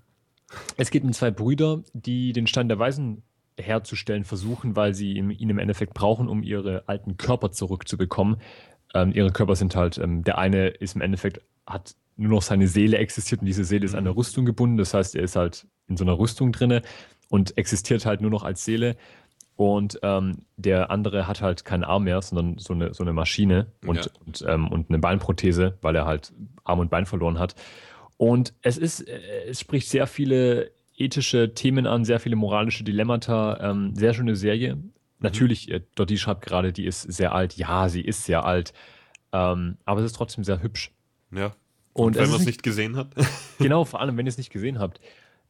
Es geht um zwei Brüder, die den Stein der Weisen herzustellen versuchen, weil sie ihn im Endeffekt brauchen, um ihre alten Körper zurückzubekommen. Ähm, ihre Körper sind halt, ähm, der eine ist im Endeffekt, hat nur noch seine Seele existiert und diese Seele ist an eine mhm. Rüstung gebunden. Das heißt, er ist halt in so einer Rüstung drinne und existiert halt nur noch als Seele. Und ähm, der andere hat halt keinen Arm mehr, sondern so eine, so eine Maschine und, ja. und, ähm, und eine Beinprothese, weil er halt Arm und Bein verloren hat. Und es ist, äh, es spricht sehr viele ethische Themen an, sehr viele moralische Dilemmata. Ähm, sehr schöne Serie. Mhm. Natürlich, äh, Dottie schreibt gerade, die ist sehr alt. Ja, sie ist sehr alt. Ähm, aber es ist trotzdem sehr hübsch. Ja. Und, und wenn man es nicht gesehen hat. genau, vor allem, wenn ihr es nicht gesehen habt.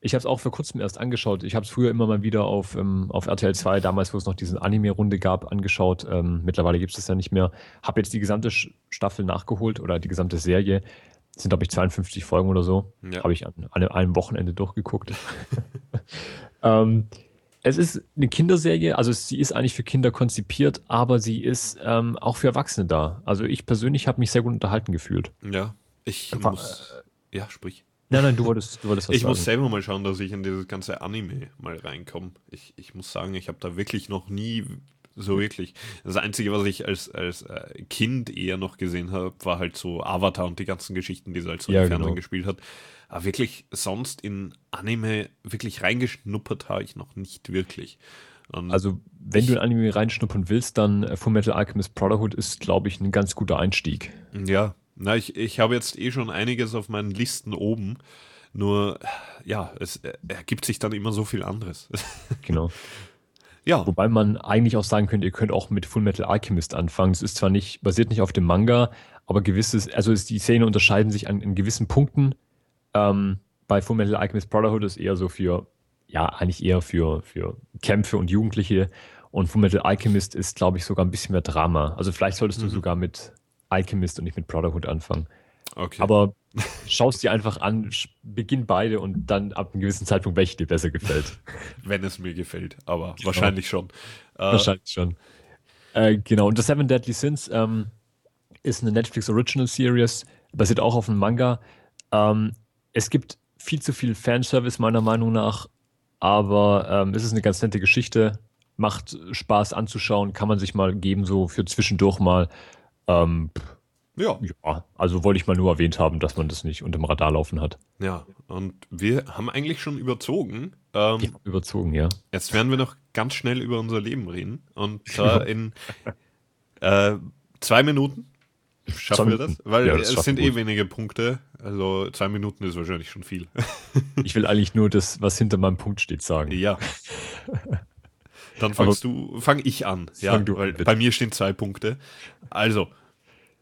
Ich habe es auch vor kurzem erst angeschaut. Ich habe es früher immer mal wieder auf, ähm, auf RTL 2, damals, wo es noch diese Anime-Runde gab, angeschaut. Ähm, mittlerweile gibt es das ja nicht mehr. Habe jetzt die gesamte Staffel nachgeholt oder die gesamte Serie sind, glaube ich, 52 Folgen oder so. Ja. Habe ich an, an, einem Wochenende durchgeguckt. ähm, es ist eine Kinderserie, also sie ist eigentlich für Kinder konzipiert, aber sie ist ähm, auch für Erwachsene da. Also ich persönlich habe mich sehr gut unterhalten gefühlt. Ja, ich Einfach, muss. Äh, ja, sprich. Nein, nein, du wolltest, du wolltest was Ich sagen. muss selber mal schauen, dass ich in dieses ganze Anime mal reinkomme. Ich, ich muss sagen, ich habe da wirklich noch nie so wirklich. Das Einzige, was ich als, als äh, Kind eher noch gesehen habe, war halt so Avatar und die ganzen Geschichten, die sie halt so ja, im Fernsehen genau. gespielt hat. Aber wirklich sonst in Anime wirklich reingeschnuppert habe ich noch nicht wirklich. Und also, wenn ich, du in Anime reinschnuppern willst, dann äh, Full Metal Alchemist Brotherhood ist, glaube ich, ein ganz guter Einstieg. Ja, na, ich, ich habe jetzt eh schon einiges auf meinen Listen oben. Nur, ja, es ergibt sich dann immer so viel anderes. Genau. Ja. Wobei man eigentlich auch sagen könnte, ihr könnt auch mit Full Metal Alchemist anfangen. Es ist zwar nicht, basiert nicht auf dem Manga, aber gewisses, also die Szenen unterscheiden sich an, in gewissen Punkten. Ähm, bei Full Metal Alchemist Brotherhood ist eher so für, ja, eigentlich eher für, für Kämpfe und Jugendliche. Und Full Metal Alchemist ist, glaube ich, sogar ein bisschen mehr Drama. Also vielleicht solltest mhm. du sogar mit Alchemist und nicht mit Brotherhood anfangen. Okay. Aber schaust dir einfach an, beginn beide und dann ab einem gewissen Zeitpunkt, welche dir besser gefällt. Wenn es mir gefällt, aber genau. wahrscheinlich schon. Äh, wahrscheinlich schon. Äh, genau, und The Seven Deadly Sins ähm, ist eine Netflix Original Series, basiert auch auf einem Manga. Ähm, es gibt viel zu viel Fanservice, meiner Meinung nach, aber ähm, es ist eine ganz nette Geschichte, macht Spaß anzuschauen, kann man sich mal geben, so für zwischendurch mal. Ähm, ja. Ja, also wollte ich mal nur erwähnt haben, dass man das nicht unter dem Radar laufen hat. Ja, und wir haben eigentlich schon überzogen. Ähm, ja, überzogen, ja. Jetzt werden wir noch ganz schnell über unser Leben reden. Und zwar in äh, zwei Minuten schaffen wir das, weil ja, das es sind eh wenige Punkte. Also zwei Minuten ist wahrscheinlich schon viel. ich will eigentlich nur das, was hinter meinem Punkt steht, sagen. Ja. Dann fangst du, fang ich an. Ja, du an, weil bitte. bei mir stehen zwei Punkte. Also,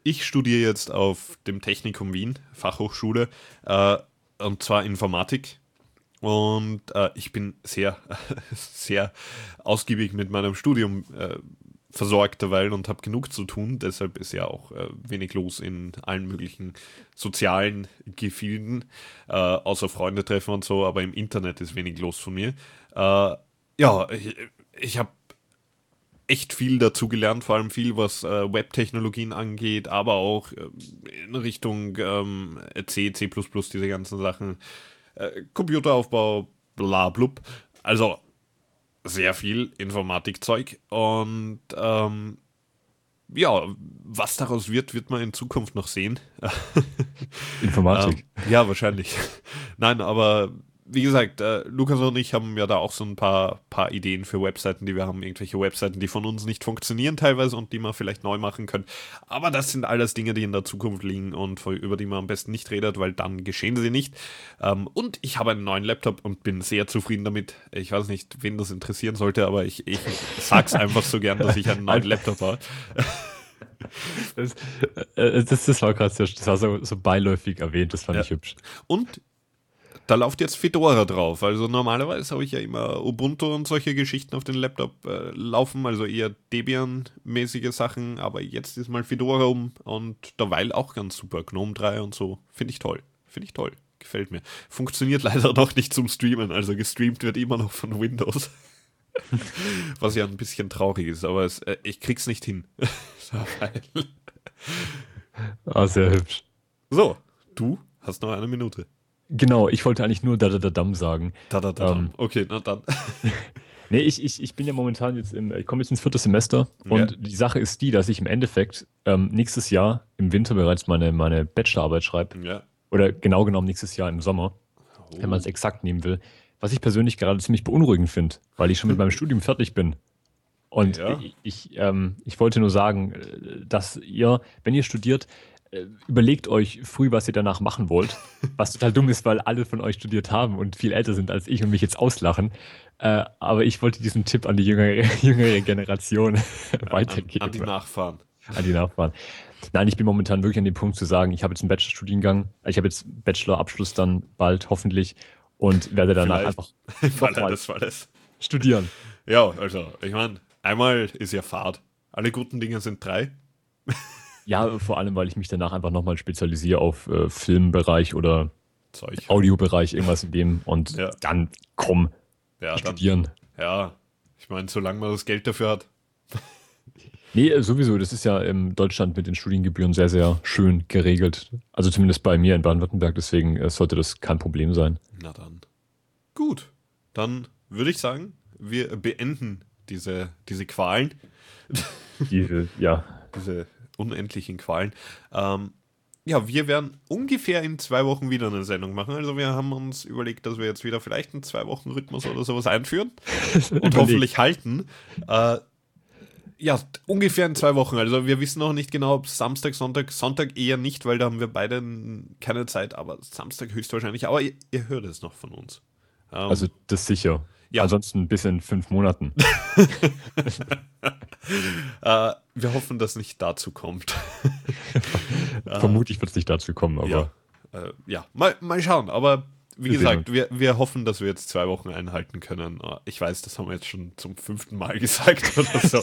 ich studiere jetzt auf dem Technikum Wien, Fachhochschule, äh, und zwar Informatik. Und äh, ich bin sehr, sehr ausgiebig mit meinem Studium äh, versorgt derweil und habe genug zu tun. Deshalb ist ja auch äh, wenig los in allen möglichen sozialen Gefilden, äh, außer Freunde treffen und so, aber im Internet ist wenig los von mir. Äh, ja, ich, ich habe echt viel dazu gelernt, vor allem viel, was äh, Web-Technologien angeht, aber auch äh, in Richtung ähm, C, C++, diese ganzen Sachen, äh, Computeraufbau, bla blub. Also sehr viel Informatikzeug und ähm, ja, was daraus wird, wird man in Zukunft noch sehen. Informatik. Ähm, ja, wahrscheinlich. Nein, aber wie gesagt, äh, Lukas und ich haben ja da auch so ein paar, paar Ideen für Webseiten, die wir haben. Irgendwelche Webseiten, die von uns nicht funktionieren teilweise und die man vielleicht neu machen können. Aber das sind alles Dinge, die in der Zukunft liegen und über die man am besten nicht redet, weil dann geschehen sie nicht. Ähm, und ich habe einen neuen Laptop und bin sehr zufrieden damit. Ich weiß nicht, wen das interessieren sollte, aber ich, ich sag's einfach so gern, dass ich einen neuen Laptop habe. Das, äh, das, das war gerade so, das war so, so beiläufig erwähnt, das fand Ja. ich hübsch. Und da läuft jetzt Fedora drauf. Also normalerweise habe ich ja immer Ubuntu und solche Geschichten auf den Laptop äh, laufen, also eher Debian-mäßige Sachen, aber jetzt ist mal Fedora um und derweil auch ganz super. GNOME 3 und so. Finde ich toll. Finde ich toll. Gefällt mir. Funktioniert leider noch nicht zum Streamen, also gestreamt wird immer noch von Windows. Was ja ein bisschen traurig ist, aber es, äh, ich krieg's nicht hin. Ah, sehr hübsch. so, du hast noch eine Minute. Genau, ich wollte eigentlich nur da da da dam sagen. Da, da, da. Ähm. Okay, na dann. Nee, ich, ich, ich bin ja momentan jetzt im, ich komme jetzt ins vierte Semester und Ja. die Sache ist die, dass ich im Endeffekt ähm, nächstes Jahr im Winter bereits meine, meine Bachelorarbeit schreibe. Ja. Oder genau genommen nächstes Jahr im Sommer, wenn man es exakt nehmen will. Was ich persönlich gerade ziemlich beunruhigend finde, weil ich schon mit meinem Studium fertig bin. Und Ja. ich, ich, ähm, ich wollte nur sagen, äh, dass ihr, wenn ihr studiert, überlegt euch früh, was ihr danach machen wollt. Was total dumm ist, weil alle von euch studiert haben und viel älter sind als ich und mich jetzt auslachen. Äh, aber ich wollte diesen Tipp an die jüngere, jüngere Generation weitergeben. An, an die Nachfahren. an die Nachfahren. Nein, ich bin momentan wirklich an dem Punkt zu sagen, ich habe jetzt einen Bachelorstudiengang, ich habe jetzt Bachelorabschluss dann bald hoffentlich und werde danach Vielleicht. einfach das, Fall das. studieren. Ja, also, ich meine, einmal ist ja Fahrt. Alle guten Dinge sind drei. Ja, vor allem, weil ich mich danach einfach nochmal spezialisiere auf äh, Filmbereich oder Zeug. Audiobereich, irgendwas in dem und Ja. dann komm, Ja, dann, studieren. ja. Ich meine, solange man das Geld dafür hat. Nee, äh, sowieso, das ist ja in Deutschland mit den Studiengebühren sehr, sehr schön geregelt. Also zumindest bei mir in Baden-Württemberg, deswegen äh, sollte das kein Problem sein. Na dann. Gut. Dann würde ich sagen, wir beenden diese, diese Qualen, Diese, ja, diese unendlichen Qualen. Ähm, ja, wir werden ungefähr in zwei Wochen wieder eine Sendung machen. Also wir haben uns überlegt, dass wir jetzt wieder vielleicht einen Zwei-Wochen-Rhythmus oder sowas einführen. und Überlegt. hoffentlich halten. Äh, ja, ungefähr in zwei Wochen. Also wir wissen noch nicht genau, ob Samstag, Sonntag, Sonntag eher nicht, weil da haben wir beide keine Zeit, aber Samstag höchstwahrscheinlich. Aber ihr, ihr hört es noch von uns. Ähm, Also das sicher. Ja. Ansonsten bis in fünf Monaten. äh, wir hoffen, dass nicht dazu kommt. Vermutlich wird es nicht dazu kommen, aber ja, äh, ja. Mal, mal schauen. Aber wie Wir gesagt, wir, wir hoffen, dass wir jetzt zwei Wochen einhalten können. Äh, Ich weiß, das haben wir jetzt schon zum fünften Mal gesagt oder so.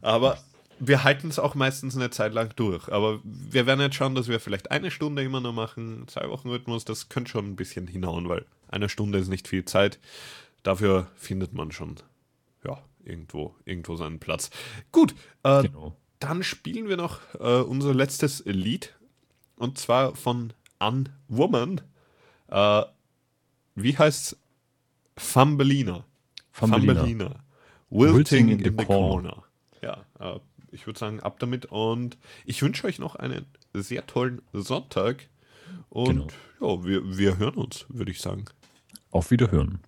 Aber wir halten es auch meistens eine Zeit lang durch. Aber wir werden jetzt schauen, dass wir vielleicht eine Stunde immer nur machen. Zwei Wochen Rhythmus, das könnte schon ein bisschen hinhauen, weil eine Stunde ist nicht viel Zeit. Dafür findet man schon, ja, irgendwo, irgendwo seinen Platz. Gut, äh, genau. dann spielen wir noch äh, unser letztes Lied. Und zwar von Unwoman. Äh, wie heißt's? Thumbelina. Thumbelina. Wilting, in, the, corner. Ja, äh, ich würde sagen, ab damit. Und ich wünsche euch noch einen sehr tollen Sonntag. Und ja, wir, wir hören uns, würde ich sagen. Auf Wiederhören.